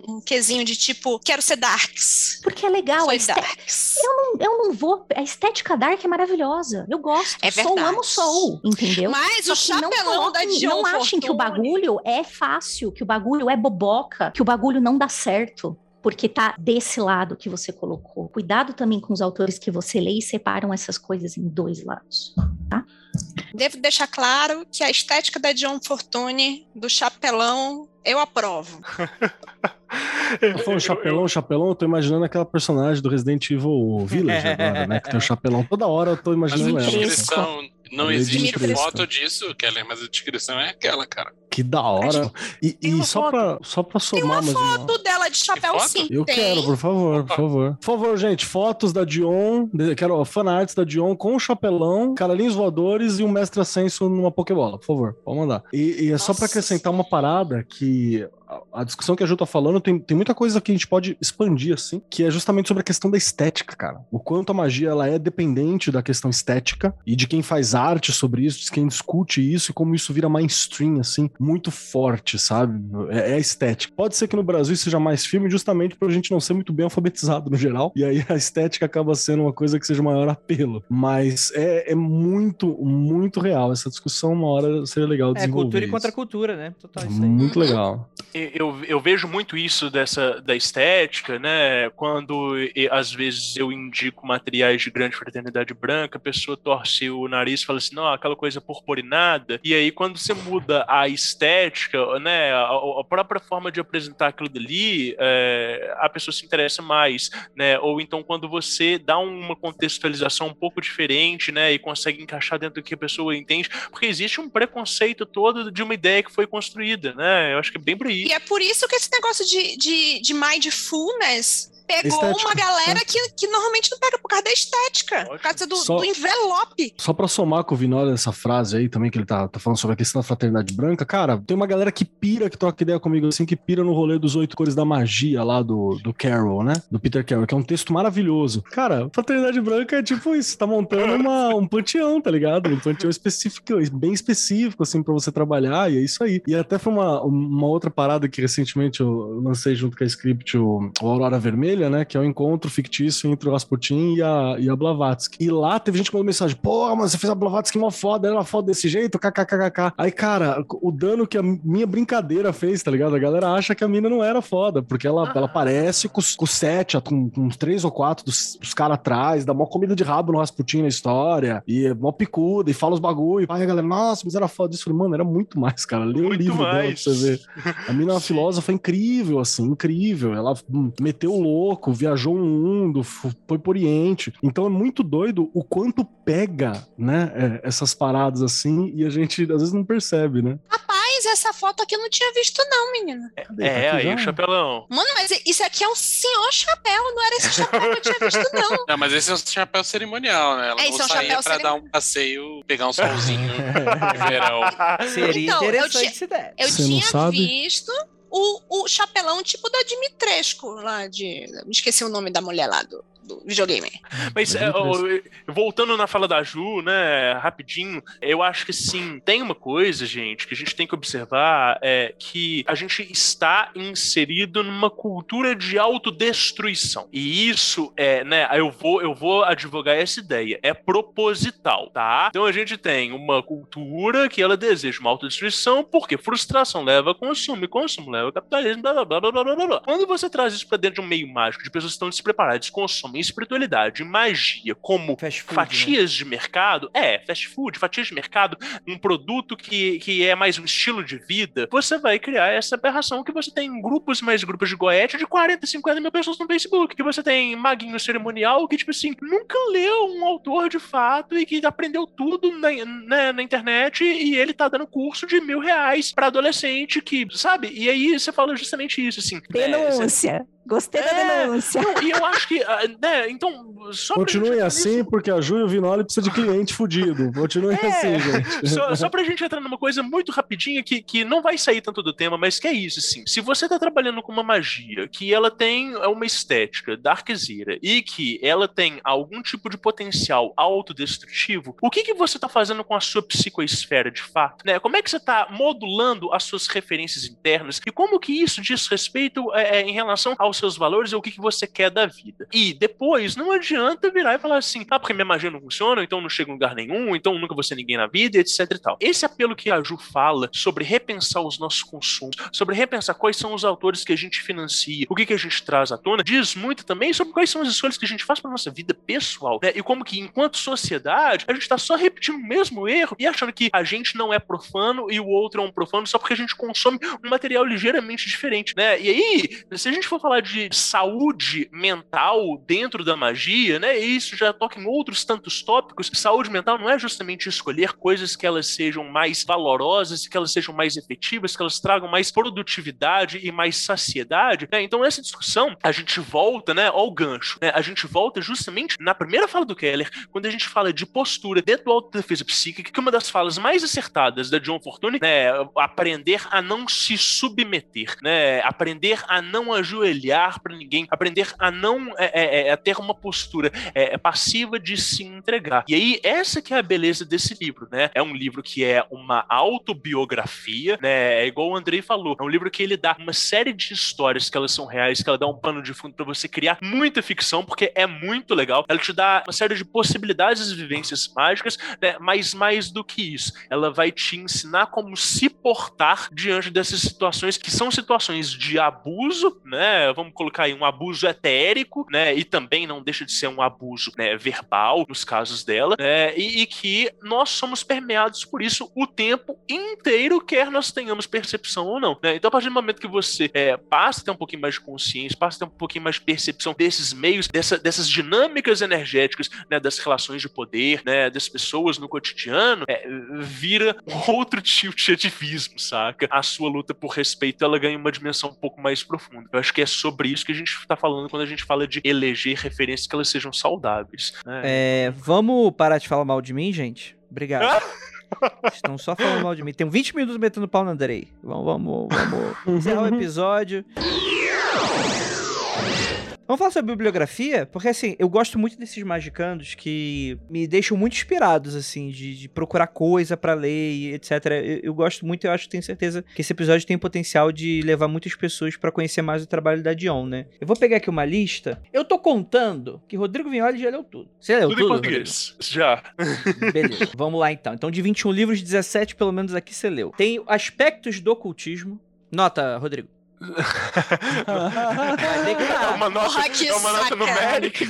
S5: um quesinho de tipo, quero ser darks.
S8: Porque é legal.
S5: Foi darks.
S8: Eu não, eu não vou. A estética dark é maravilhosa. Eu gosto.
S5: É verdade.
S8: Sou, amo, sou. Entendeu?
S5: Mas
S8: Só
S5: o chapelão
S8: não
S5: da
S8: coloquem-
S5: John
S8: Não achem que o bagulho é fácil, que o bagulho é boboca, que o bagulho não dá certo. Porque tá desse lado que você colocou. Cuidado também com os autores que você lê e separam essas coisas em dois lados.
S5: Devo deixar claro que a estética da John Fortune, do chapelão, eu aprovo.
S7: Falando chapelão, chapelão, eu tô imaginando aquela personagem do Resident Evil Village agora, né? Que tem o chapelão. Toda hora eu tô
S4: Mas a
S7: imaginando ela.
S4: descrição. Não existe foto disso, Keller, mas a descrição é aquela, cara.
S7: Que da hora. E, e
S4: uma
S7: só, pra, só pra
S5: Tem
S7: somar
S5: uma
S7: mais uma.
S5: foto dela de chapéu sim.
S7: Eu
S5: tem.
S7: quero, por favor, por favor. Por favor, gente, fotos da Dion, quero fanarts da Dion com o chapelão, caralhinhos voadores e um mestre ascenso numa Pokébola, por favor, pode mandar. E, e é só pra
S5: Nossa
S7: acrescentar uma parada que a, a discussão que a Ju tá falando tem, tem muita coisa que a gente pode expandir, assim, que é justamente sobre a questão da estética, cara. O quanto a magia ela é dependente da questão estética e de quem faz arte sobre isso, de quem discute isso e como isso vira mainstream, assim, muito forte, sabe? É, é a estética. Pode ser que no Brasil seja mais filme justamente pra gente não ser muito bem alfabetizado no geral, e aí a estética acaba sendo uma coisa que seja maior apelo. Mas é, é muito, muito real. Essa discussão, uma hora seria legal
S1: É
S7: desenvolver.
S1: cultura e
S7: isso.
S1: contra cultura, né? Total isso aí.
S7: Muito legal.
S6: eu, eu vejo muito isso dessa da estética, né? Quando e, às vezes eu indico materiais de grande fraternidade branca, a pessoa torce o nariz e fala assim, não, aquela coisa purpurinada. E aí quando você muda a estética, né, a, a própria forma de apresentar aquilo dali, é, a pessoa se interessa mais, né? Ou então quando você dá uma contextualização um pouco diferente, né, e consegue encaixar dentro do que a pessoa entende, porque existe um preconceito todo de uma ideia que foi construída, né? Eu acho que é bem por aí.
S5: E é por isso que esse negócio de, de, de mindfulness pegou
S7: Estética,
S5: uma galera que, que normalmente não pega por causa da estética, por causa do,
S7: Só-
S5: do envelope.
S7: Só pra somar com o Vinório essa frase aí também, que ele tá, tá falando sobre a questão da fraternidade branca, cara, tem uma galera que pira, que troca ideia comigo assim, que pira no rolê dos oito cores da magia lá do, do Carroll, né? Do Peter Carroll, que é um texto maravilhoso. Cara, fraternidade branca é tipo isso, tá montando uma, um panteão, tá ligado? Um panteão específico, bem específico, assim, pra você trabalhar, e é isso aí. E até foi uma, uma outra parada que recentemente eu lancei junto com a script, o, o Aurora Vermelha, né? Que é o encontro fictício entre o Rasputin e a, e a Blavatsky. E lá teve gente que mandou mensagem: pô, mas você fez a Blavatsky mó foda, era uma foda desse jeito, kkkk. Aí, cara, o dano que a minha brincadeira fez, tá ligado? A galera acha que a mina não era foda, porque ela, ela aparece com, com sete, com, com três ou quatro dos, dos caras atrás, dá mó comida de rabo no Rasputin na história, e é mó picuda, e fala os bagulho. Aí a galera, nossa, mas era foda. Isso, mano, era muito mais, cara. Lê o livro dela pra
S6: mais.
S7: você ver. A mina é uma filósofa incrível, assim, incrível. Ela hum, meteu o louco, viajou o mundo, foi pro Oriente. Então é muito doido o quanto pega, né, é, essas paradas assim, e a gente às vezes não percebe, né?
S5: Rapaz, essa foto aqui eu não tinha visto não, menina.
S7: Cadê?
S6: É,
S7: Tá aqui
S6: aí
S7: já?
S6: o chapelão.
S5: Mano, mas isso aqui é o senhor chapéu, não era esse chapéu que eu tinha visto não.
S4: Não, mas esse é um chapéu cerimonial, né? Ela
S5: É,
S4: não
S5: é um
S4: saía pra dar um passeio, pegar um solzinho de verão.
S1: Seria
S5: Então, eu
S1: interessante
S5: tinha-
S1: se der.
S5: Eu
S7: Você não
S5: tinha
S7: sabe?
S5: visto o, o chapelão tipo da Dimitrescu, lá de... Me esqueci o nome da mulher lá do, do videogame.
S6: Mas é, ó, voltando na fala da Ju, né, rapidinho, eu acho que sim, tem uma coisa, gente, que a gente tem que observar é que a gente está inserido numa cultura de autodestruição. E isso é, né, eu vou eu vou advogar essa ideia, é proposital, tá? Então a gente tem uma cultura que ela deseja uma autodestruição porque frustração leva a consumo e consumo leva a capitalismo, blá blá blá blá blá blá. Quando você traz isso pra dentro de um meio mágico, de pessoas que estão despreparadas, consomem espiritualidade e magia como
S1: food,
S6: fatias de mercado, é, fast food, fatias de mercado, um produto que, que é mais um estilo de vida, você vai criar essa aberração que você tem grupos mais grupos de goethe de 40, 50 mil pessoas no Facebook, que você tem maguinho cerimonial que, tipo assim, nunca leu um autor de fato e que aprendeu tudo na, na, na internet e ele tá dando curso de mil reais pra adolescente que, sabe? E aí você fala justamente isso, assim. é, você-
S8: Denúncia. Gostei da
S6: É.
S8: denúncia.
S6: não, e eu acho que, ah, né, então, só pra
S7: Continue
S6: gente-
S7: assim, porque a Ju e o Vinoli precisa de cliente fudido. Continue
S6: É.
S7: assim, gente.
S6: Só, só pra gente entrar numa coisa muito rapidinha que, que não vai sair tanto do tema, mas que é isso, assim. Se você tá trabalhando com uma magia que ela tem uma estética darkzera e que ela tem algum tipo de potencial autodestrutivo, o que que você tá fazendo com a sua psicoesfera de fato? Né? Como é que você tá modulando as suas referências internas e como que isso diz respeito é, é, em relação aos seus valores e o que, que você quer da vida? E depois, não adianta virar e falar assim, ah, porque minha magia não funciona, então não chego em lugar nenhum, então nunca vou ser ninguém na vida, etc e tal. Esse apelo que a Ju fala sobre repensar os nossos consumos, sobre repensar quais são os autores que a gente financia, o que, que a gente traz à tona, diz muito também sobre quais são as escolhas que a gente faz para nossa vida pessoal, né? E como que, enquanto sociedade, a gente tá só repetindo o mesmo erro e achando que a gente não é profano e o outro é um profano só porque a gente consome um material ligeiramente diferente, né? E aí, se a gente for falar de saúde mental dentro da magia, né? E isso já toca em outros tantos tópicos. Saúde mental não é justamente escolher coisas que elas sejam mais valorosas, que elas sejam mais efetivas, que elas tragam mais produtividade e mais saciedade. Né? Então, essa discussão, a gente volta, né, ao gancho. Né? A gente volta justamente na primeira fala do Keller, quando a gente fala de postura dentro do autodefesa psíquica, que uma das falas mais acertadas da John Fortune é aprender a não se submeter, né? Aprender a não ajoelhar para ninguém, aprender a não é, é, é, ter uma postura é, é, passiva de se entregar. E aí, essa que é a beleza desse livro, né? É um livro que é uma autobiografia, né? É igual o Andrei falou, é um livro que ele dá uma série de histórias que elas são reais, que ela dá um pano de fundo para você criar muita ficção, porque é muito legal. Ela te dá uma série de possibilidades e vivências mágicas, né? Mas mais do que isso, ela vai te ensinar como se portar diante dessas situações que são situações de abuso, né? Vamos colocar aí um abuso etérico, né? E também não deixa de ser um abuso né, verbal nos casos dela, né? E, e que nós somos permeados por isso o tempo inteiro, quer nós tenhamos percepção ou não. Né? Então, a partir do momento que você é, passa a ter um pouquinho mais de consciência, passa a ter um pouquinho mais de percepção desses meios, dessa, dessas dinâmicas energéticas, né, das relações de poder, né, das pessoas no cotidiano, é, vira outro tipo de ativismo, saca? A sua luta por respeito, ela ganha uma dimensão um pouco mais profunda. Eu acho que é sobre isso que a gente está falando quando a gente fala de eleger referências que elas sejam saudáveis. Né?
S1: É, vamos parar de falar mal de mim, gente? Obrigado. Estão só falando mal de mim. Tem 20 minutos metendo pau no Andrei. Vamos, vamos, vamos encerrar o episódio. Vamos falar sobre bibliografia? Porque, assim, eu gosto muito desses magicandos que me deixam muito inspirados, assim, de, de procurar coisa para ler e etc. Eu, eu, gosto muito, eu acho que tenho certeza que esse episódio tem potencial de levar muitas pessoas para conhecer mais o trabalho da Dion, né? Eu vou pegar aqui uma lista. Eu tô contando que Rodrigo Vignoli já leu tudo. Você leu tudo? Tudo em
S6: português. Já.
S1: Beleza. Vamos lá, então. Então, de 21 livros, 17 pelo menos aqui você leu. Tem aspectos do ocultismo. Nota, Rodrigo.
S6: É uma nota, Porra, é uma nota numérica?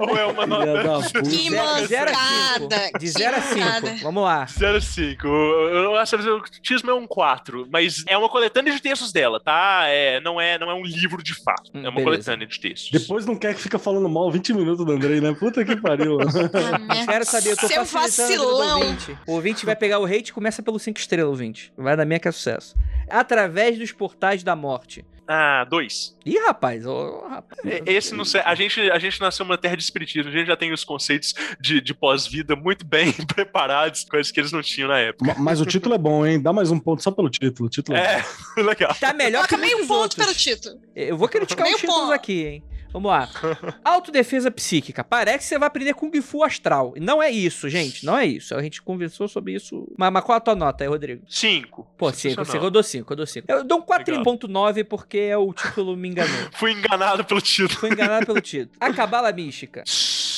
S6: Ou é uma nota.
S5: Que mancada!
S1: De 0 a 5. Vamos lá.
S6: 0 a 5. Eu acho que o tismo é um 4, mas é uma coletânea de textos dela, tá? É, não, é, não é um livro de fato. Hum, é uma beleza. coletânea de textos.
S7: Depois não quer que fica falando mal 20 minutos do Andrei, né? Puta que pariu.
S1: Ah, Quero saber, eu tô Seu vacilão. o ouvinte. O ouvinte vai pegar o hate e começa pelo 5 estrelas, ouvinte. Vai dar minha que é sucesso. Através dos portais da morte.
S6: Ah, dois.
S1: Ih, rapaz, oh, rapaz.
S6: Esse não sei. A gente, a gente nasceu numa terra de espiritismo, a gente já tem os conceitos de, de pós-vida muito bem preparados, coisas que eles não tinham na época.
S7: Mas o título é bom, hein? Dá mais um ponto só pelo título. O título
S6: é, é legal.
S1: Tá melhor que meio ponto outros.
S5: pelo título.
S1: Eu vou criticar meio os títulos ponto. aqui, hein? Vamos lá. Autodefesa psíquica. Parece que você vai aprender Kung Fu astral. Não é isso, gente. Não é isso. A gente conversou sobre isso. Mas, mas qual a tua nota aí, Rodrigo?
S6: Cinco.
S1: Pô, cinco. Você rodou cinco, rodou cinco. Eu dou um 4.9 porque é o título me enganou.
S6: Fui enganado pelo título.
S1: Fui enganado pelo título. A Cabala Mística.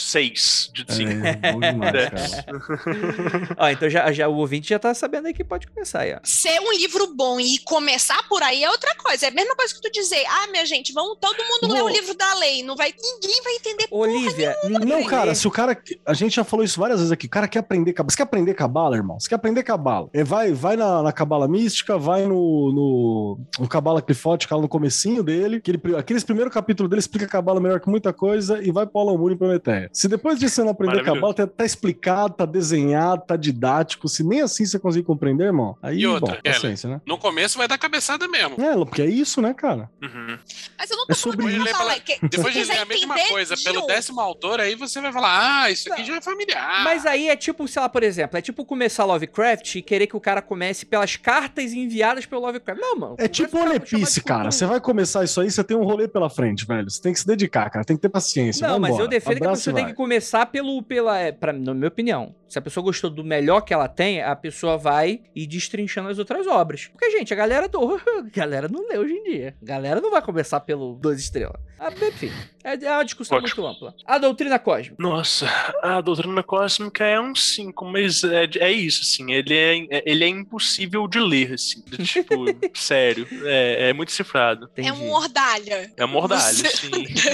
S6: 6 de 5.
S7: É, bom demais, cara.
S1: ó, então já, já, o ouvinte já tá sabendo aí que pode começar aí, ó.
S5: Ser um livro bom e começar por aí é outra coisa. É a mesma coisa que tu dizer, ah, minha gente, vamos todo mundo ler o livro da lei. Não vai, ninguém vai entender
S1: Olivia,
S7: Não, cara, se o cara. A gente já falou isso várias vezes aqui. O cara quer aprender cabala. Você quer aprender cabala, irmão? Você quer aprender cabala? É, vai, vai na, na cabala mística, vai no, no, no cabala clifótica lá no comecinho dele. Aquele, aqueles primeiros capítulos dele explica cabala melhor que muita coisa e vai pro Alamur e Prometeia. Se depois disso você não aprender cabala, tá, tá, explicado, tá desenhado, tá didático. Se nem assim você conseguir compreender, irmão, aí, e outra, bom, paciência, né?
S4: No começo vai dar cabeçada mesmo.
S7: É, porque é isso, né, cara?
S5: Uhum. Mas eu não tô é
S7: sobre isso.
S4: Pela, depois de ler a mesma coisa pelo décimo autor, aí você vai falar, ah, isso aqui não. já é familiar.
S1: Mas aí é tipo, sei lá, por exemplo, é tipo começar Lovecraft e querer que o cara comece pelas cartas enviadas pelo Lovecraft. Não, mano.
S7: É tipo One Piece, cara. Você vai começar isso aí, você tem um rolê pela frente, velho. Você tem que se dedicar, cara. Tem que ter paciência.
S1: Não,
S7: mas
S1: embora. eu defendo Abraço que a pessoa tem que começar pelo, pela, é, pra, na minha opinião. Se a pessoa gostou do melhor que ela tem, a pessoa vai e destrinchando as outras obras. Porque, gente, a galera do. a galera não lê hoje em dia. A galera não vai começar pelo dois estrelas. Ah, enfim, é, é uma discussão Ótimo. muito ampla. A doutrina cósmica.
S6: Nossa, a doutrina cósmica é um 5, mas é, é isso, assim. Ele é, ele é impossível de ler, assim. Tipo, sério. É, é muito cifrado.
S5: Entendi. É um mordalha.
S6: É um mordalha, Você... sim.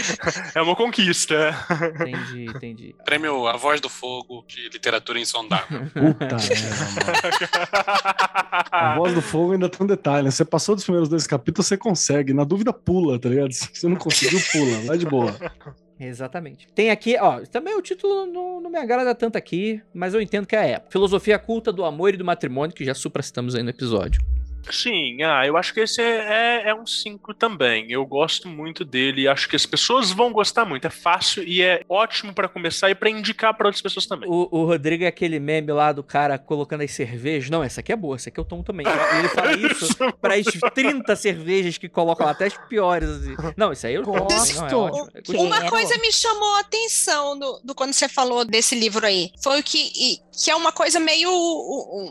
S6: é uma conquista.
S1: Entendi, entendi.
S4: Prêmio A Voz do Fogo de literatura insondável.
S7: Puta merda, mano. A voz do fogo ainda tem um detalhe, né? Você passou dos primeiros dois capítulos, você consegue. Na dúvida, pula, tá ligado? Se você não conseguiu, pula. Vai de boa.
S1: Exatamente. Tem aqui, ó, também o título não, não me agrada tanto aqui, mas eu entendo que é a época. Filosofia culta do amor e do matrimônio, que já supracitamos aí no episódio.
S6: Sim, ah, eu acho que esse é, é, é um 5 também. Eu gosto muito dele. Acho que as pessoas vão gostar muito. É fácil e é ótimo pra começar e pra indicar pra outras pessoas também.
S1: O, o Rodrigo é aquele meme lá do cara colocando as cervejas. Não, essa aqui é boa, essa aqui eu tomo também. E ele fala isso para as 30 cervejas que colocam lá, até as piores. assim. Não, isso aí eu tomo.
S8: Gosto.
S1: Não, é ótimo. É.
S5: Uma coisa me chamou a atenção do, do quando você falou desse livro aí. Foi o que, e- que é uma coisa meio.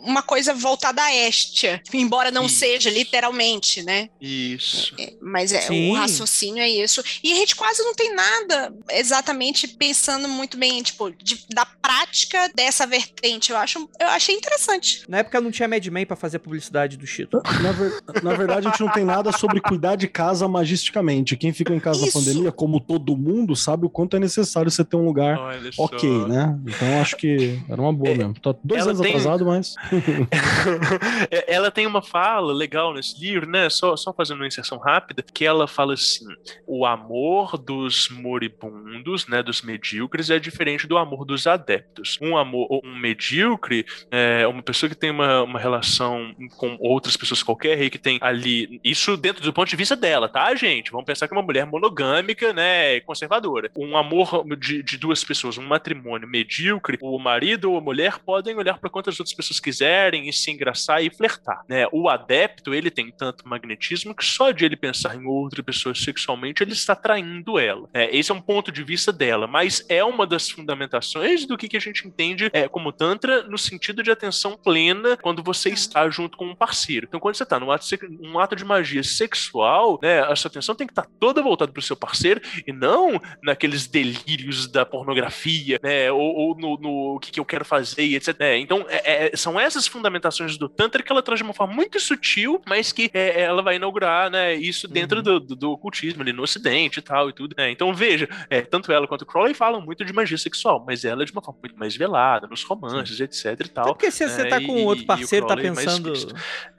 S5: uma coisa voltada à Estia. Embora não
S6: Isso.
S5: seja literalmente, né?
S6: Isso.
S5: É, Mas é,
S1: Sim.
S5: o raciocínio é isso. E a gente quase não tem nada exatamente pensando muito bem, tipo, de- da prática dessa vertente. Eu acho, eu achei interessante.
S1: Na época não tinha Mad Men pra fazer publicidade do Cheeto.
S7: Na, ver- na verdade, a gente não tem nada sobre cuidar de casa magisticamente. Quem fica em casa
S5: Isso.
S7: na pandemia, como todo mundo, sabe o quanto é necessário você ter um lugar
S6: Olha só.
S7: ok, né? Então acho que era uma boa
S6: É,
S7: mesmo. Tô dois
S6: ela
S7: anos
S6: tem-
S7: atrasado, mas.
S6: Ela tem uma fala legal nesse livro, né? Só, só fazendo uma inserção rápida, que ela fala assim: o amor dos moribundos, né, dos medíocres, é diferente do amor dos adeptos. Um amor, um medíocre é uma pessoa que tem uma, uma relação com outras pessoas qualquer e que tem ali. Isso dentro do ponto de vista dela, tá, gente? Vamos pensar que é uma mulher monogâmica, né? Conservadora. Um amor de, de duas pessoas, um matrimônio medíocre, o marido ou a mulher podem olhar para quantas outras pessoas quiserem e se engraçar e flertar, né? O adepto, ele tem tanto magnetismo que só de ele pensar em outra pessoa sexualmente, ele está traindo ela. É, esse é um ponto de vista dela, mas é uma das fundamentações do que, que a gente entende é, como Tantra no sentido de atenção plena quando você está junto com um parceiro. Então, quando você está num ato, um ato de magia sexual, né, a sua atenção tem que estar toda voltada para o seu parceiro e não naqueles delírios da pornografia, né, ou, ou no, no o que, que eu quero fazer, e etc. né. então, é- é- são essas fundamentações do Tantra que ela traz de uma forma muito sutil, mas que é, ela vai inaugurar, né, isso dentro do, do, do ocultismo ali no Ocidente e tal e tudo. né. Então, veja, é, tanto ela quanto Crowley falam muito de magia sexual, mas ela é de uma forma muito mais velada, nos romances, etc e
S1: Até
S6: tal.
S1: porque se você
S6: É,
S1: tá
S6: e-
S1: com outro
S6: e o
S1: parceiro, tá
S6: é mais
S1: pensando.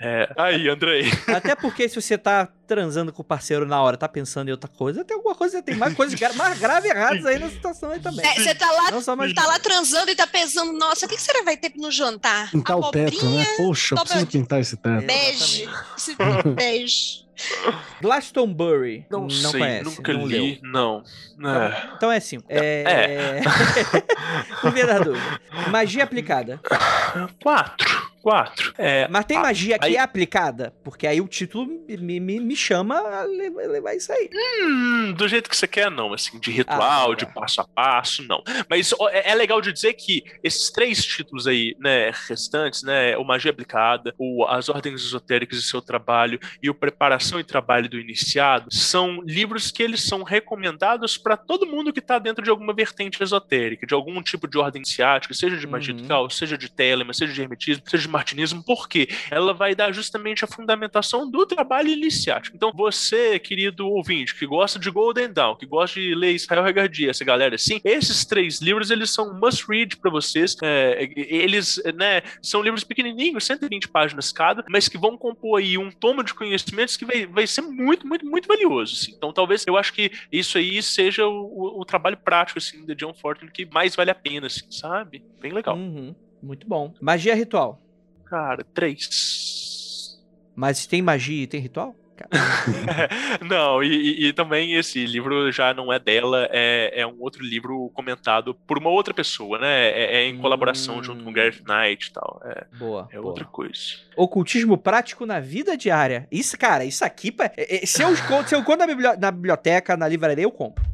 S6: É, aí, Andrei.
S1: Até porque se você tá transando com o parceiro na hora, tá pensando em outra coisa, tem alguma coisa, tem mais coisas mais graves e erradas aí na situação aí também.
S5: É, você tá lá,
S1: Não só mais.
S5: tá lá transando e tá pensando, nossa, o que, que você vai ter no jantar?
S7: Pintar o teto, né? Poxa, eu preciso pintar esse teto.
S5: Bege. Esse bege.
S1: Glastonbury.
S6: Não, sei,
S1: conhece,
S6: nunca
S1: não
S6: li,
S1: leu.
S6: não. É.
S1: Então é 5. É. Vê na dúvida. Magia aplicada.
S6: Quatro. Quatro. É,
S1: Mas tem
S6: ah,
S1: magia que
S6: aí-
S1: é aplicada? Porque aí o título me, me, me chama a levar, levar isso aí.
S6: Hum, do jeito que você quer, não, assim, de ritual,
S1: Ah,
S6: de
S1: tá.
S6: passo a passo, não. Mas é, é legal de dizer que esses três títulos aí, né, restantes, né, o Magia Aplicada, o As Ordens Esotéricas e Seu Trabalho e o Preparação e Trabalho do Iniciado, são livros que eles são recomendados para todo mundo que está dentro de alguma vertente esotérica, de algum tipo de ordem iniciática, seja de magia
S1: Uhum.
S6: do caos, seja de telema, seja de hermetismo, seja de martinismo, porque ela vai dar justamente a fundamentação do trabalho iniciático. Então, você, querido ouvinte, que gosta de Golden Dawn, que gosta de ler Israel Regardia, essa galera assim, esses três livros, eles são must read para vocês. É, eles, né, são livros pequenininhos, 120 páginas cada, mas que vão compor aí um tomo de conhecimentos que vai, vai ser muito, muito, muito valioso. assim. Então, talvez eu acho que isso aí seja o, o- trabalho prático assim de John Fortune que mais vale a pena, assim, sabe? Bem legal.
S1: Uhum, muito bom. Magia ritual.
S6: Cara, três.
S1: Mas tem magia e tem ritual?
S6: Não, e, e- também esse livro já não é dela, é, é um outro livro comentado por uma outra pessoa, né? É, é em colaboração
S1: Hum.
S6: junto com o Gareth Knight e tal. É,
S1: boa.
S6: é
S1: boa.
S6: outra coisa.
S1: Ocultismo prático na vida diária. Isso, cara, isso aqui. é- Se eu, se eu na biblioteca, na livraria, eu compro.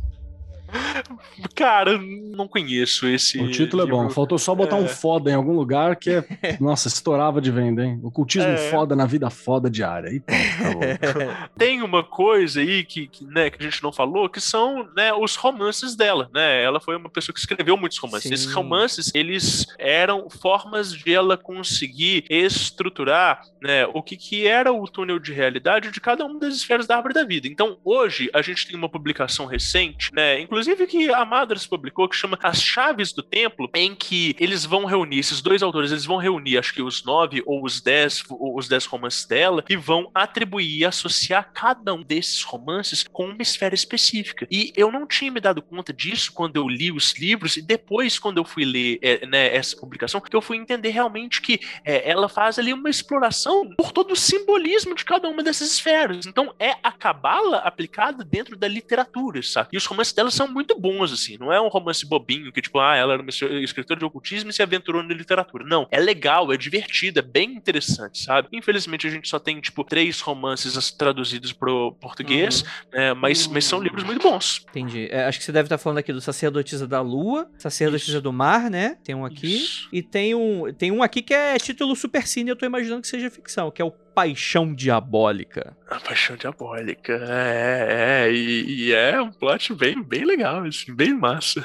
S6: Cara, não conheço esse.
S7: O título é bom. Faltou só botar um
S6: É.
S7: foda em algum lugar que é. Nossa, estourava de venda, hein? Ocultismo
S6: É.
S7: foda na vida foda diária. E pronto.
S6: Tem uma coisa aí que, que, né, que a gente não falou, que são né, os romances dela, né? Ela foi uma pessoa que escreveu muitos romances.
S1: Sim.
S6: Esses romances, eles eram formas de ela conseguir estruturar né, o que, que era o túnel de realidade de cada uma das esferas da árvore da vida. Então, hoje, a gente tem uma publicação recente, né? Inclusive inclusive, que a Madras publicou, que chama As Chaves do Templo, em que eles vão reunir, esses dois autores, eles vão reunir, acho que os nove ou os dez, os dez romances dela, e vão atribuir associar cada um desses romances com uma esfera específica. E eu não tinha me dado conta disso quando eu li os livros, e depois, quando eu fui ler é, né, essa publicação, que eu fui entender realmente que é, ela faz ali uma exploração por todo o simbolismo de cada uma dessas esferas. Então, é a cabala aplicada dentro da literatura, sabe? E os romances dela são muito bons, assim. Não é um romance bobinho que, tipo, ah, ela era uma escritora de ocultismo e se aventurou na literatura. Não. É legal, é divertido, é bem interessante, sabe? Infelizmente, a gente só tem, tipo, três romances traduzidos pro português, uhum. né? mas, mas são livros muito bons.
S1: Entendi. É, acho que você deve estar falando aqui do Sacerdotisa da Lua, Sacerdotisa Isso. do Mar, né? Tem um aqui. Isso. E tem um, tem um aqui que é título super cine, eu tô imaginando que seja ficção, que é o Paixão Diabólica.
S6: A Paixão Diabólica, é, é, e, e, é um plot bem, bem legal, assim, bem massa.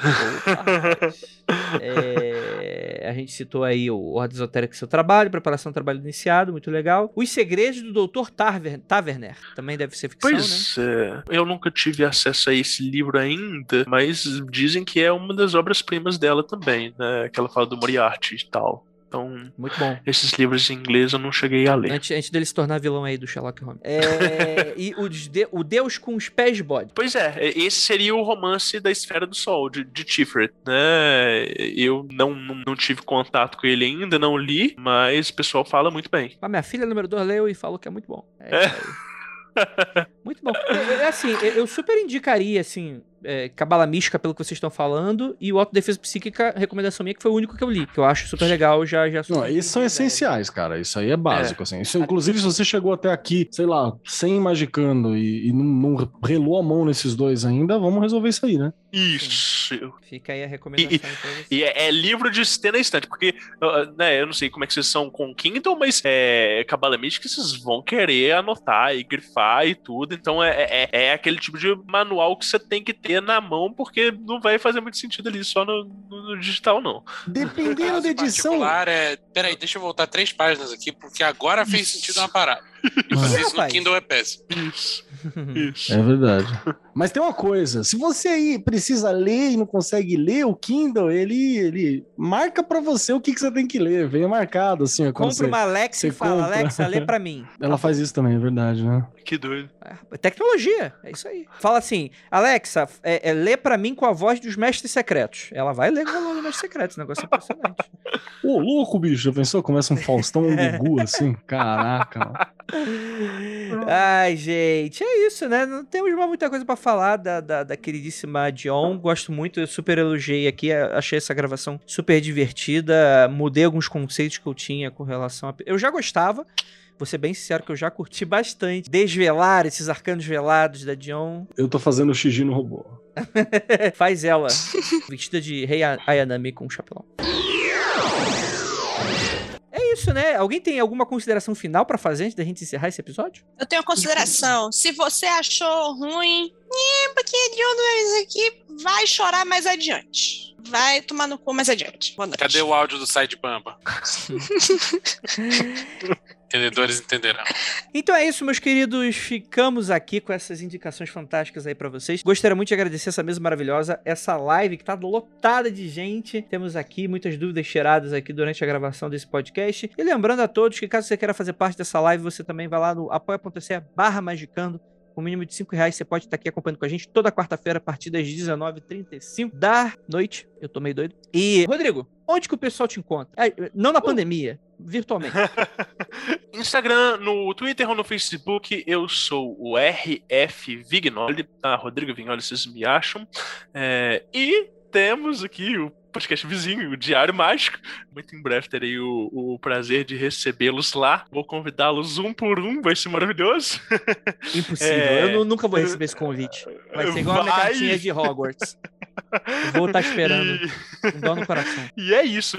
S1: é, a gente citou aí o Ordem Esotérica Seu Trabalho, Preparação do Trabalho Iniciado, muito legal. Os Segredos do Dr. Taverner, também deve ser ficção,
S6: pois
S1: né?
S6: é, eu nunca tive acesso a esse livro ainda, mas dizem que é uma das obras-primas dela também, né, que ela fala do Moriarty e tal. Então,
S1: muito bom.
S6: Esses livros em inglês eu não cheguei a ler.
S1: Antes, antes dele se tornar vilão aí do Sherlock Holmes. É, e o, de, o Deus com os pés de bode.
S6: Pois é, esse seria o romance da Esfera do Sol, de, de Tiferet, né? Eu não, não, não, tive contato com ele ainda, não li, mas o pessoal fala muito bem.
S1: A minha filha número 2 leu e falou que é muito bom. É. é. muito bom. É, é assim, eu super indicaria, assim, é, Cabala Mística, pelo que vocês estão falando, e o Autodefesa Psíquica, recomendação minha, que foi o único que eu li, que eu acho super legal, já... já
S7: Não, esses são essenciais, cara, isso aí é básico, é. assim. Isso, inclusive, se você chegou até aqui, sei lá, sem Magicando e, e não, não, relou a mão nesses dois ainda, vamos resolver isso aí, né?
S6: Isso.
S1: Fica aí a recomendação.
S6: E, e é, é, livro de ter na estante, porque, né, eu não sei como é que vocês são com Kindle, mas é, Cabala Mística vocês vão querer anotar e grifar e tudo, então é, é, é aquele tipo de manual que você tem que ter ter na mão, porque não vai fazer muito sentido ali só no, no, no digital, não.
S1: Dependendo da edição.
S4: É... Peraí, deixa eu voltar três páginas aqui, porque agora fez sentido uma parada. E fazer isso no Kindle é péssimo.
S6: Isso. Isso.
S7: É verdade. Mas tem uma coisa, se você aí precisa ler e não consegue ler, o Kindle, ele, ele marca para você o que, que você tem que ler, vem marcado assim.
S1: Compra
S7: você,
S1: uma Alexa e fala, compra. Alexa, lê pra mim.
S7: Ela faz isso também, é verdade, né?
S6: Que doido.
S1: É, tecnologia, é isso aí. Fala assim, Alexa, é, é, lê pra mim com a voz dos mestres secretos. Ela vai ler com a voz dos mestres secretos, negócio é impressionante.
S7: Ô, louco, bicho, já pensou? Começa um Faustão um Gugu assim, caraca.
S1: Ai, gente, é isso, né? Não temos mais muita coisa para falar da, da, da, queridíssima Dion. Gosto muito, eu super elogiei aqui. Achei essa gravação super divertida. Mudei alguns conceitos que eu tinha com relação a. Eu já gostava. Vou ser bem sincero que eu já curti bastante desvelar esses arcanos velados da Dion.
S7: Eu tô fazendo o Shiji no robô.
S1: Faz ela, vestida de Rei Ayanami com um chapéu isso, né? Alguém tem alguma consideração final para fazer antes da gente encerrar esse episódio?
S5: Eu tenho consideração. Se você achou ruim, é porque de um deles aqui vai chorar mais adiante. Vai tomar no cu mais adiante.
S4: Cadê o áudio do site Bamba? Entendedores entenderão.
S1: Então é isso, meus queridos. Ficamos aqui com essas indicações fantásticas aí para vocês. Gostaria muito de agradecer essa mesa maravilhosa, essa live que tá lotada de gente. Temos aqui muitas dúvidas tiradas aqui durante a gravação desse podcast. E lembrando a todos que caso você queira fazer parte dessa live, você também vai lá no apoia.se barra magicando com o mínimo de 5 reais, você pode estar aqui acompanhando com a gente toda quarta-feira, a partir das 19h35 da noite. Eu tô meio doido. E, Rodrigo, onde que o pessoal te encontra? Não na pandemia, virtualmente.
S6: Instagram, no Twitter ou no Facebook, eu sou o RF Vignoli, tá? Rodrigo Vignoli, vocês me acham. É, e temos aqui o podcast vizinho, o Diário Mágico. Muito em breve terei o, o prazer de recebê-los lá. Vou convidá-los um por um, vai ser maravilhoso.
S1: Impossível, é... eu nunca vou receber esse convite. Vai ser igual vai... a minha cartinha de Hogwarts. Vou estar esperando. E... Um dó no coração.
S6: E é isso.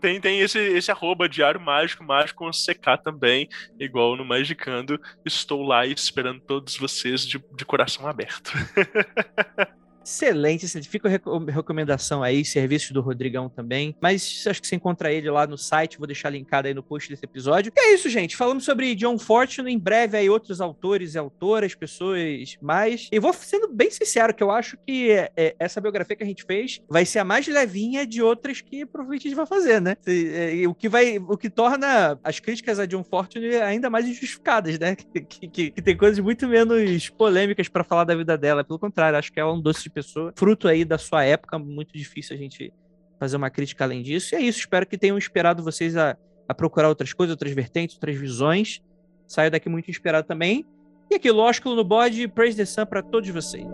S6: Tem, tem esse, esse arroba Diário Mágico, mágico com CK também, igual no Magicando. Estou lá esperando todos vocês de, de coração aberto.
S1: Excelente, excelente. Fica a reco- recomendação aí, serviços do Rodrigão também. Mas acho que você encontra ele lá no site, vou deixar linkado aí no post desse episódio. E é isso, gente. Falamos sobre John Fortune, em breve aí outros autores e autoras, pessoas mais. E vou sendo bem sincero, que eu acho que é, é, essa biografia que a gente fez vai ser a mais levinha de outras que provavelmente a gente vai fazer, né? É, e o que vai, o que torna as críticas a John Fortune ainda mais injustificadas, né? Que, que- que tem coisas muito menos polêmicas pra falar da vida dela. Pelo contrário, acho que é um doce de pessoa, fruto aí da sua época, muito difícil a gente fazer uma crítica além disso. E é isso, espero que tenham inspirado vocês a, a procurar outras coisas, outras vertentes, outras visões. Saio daqui muito inspirado também. E aqui, lógico, no bode, Praise the Sun pra todos vocês.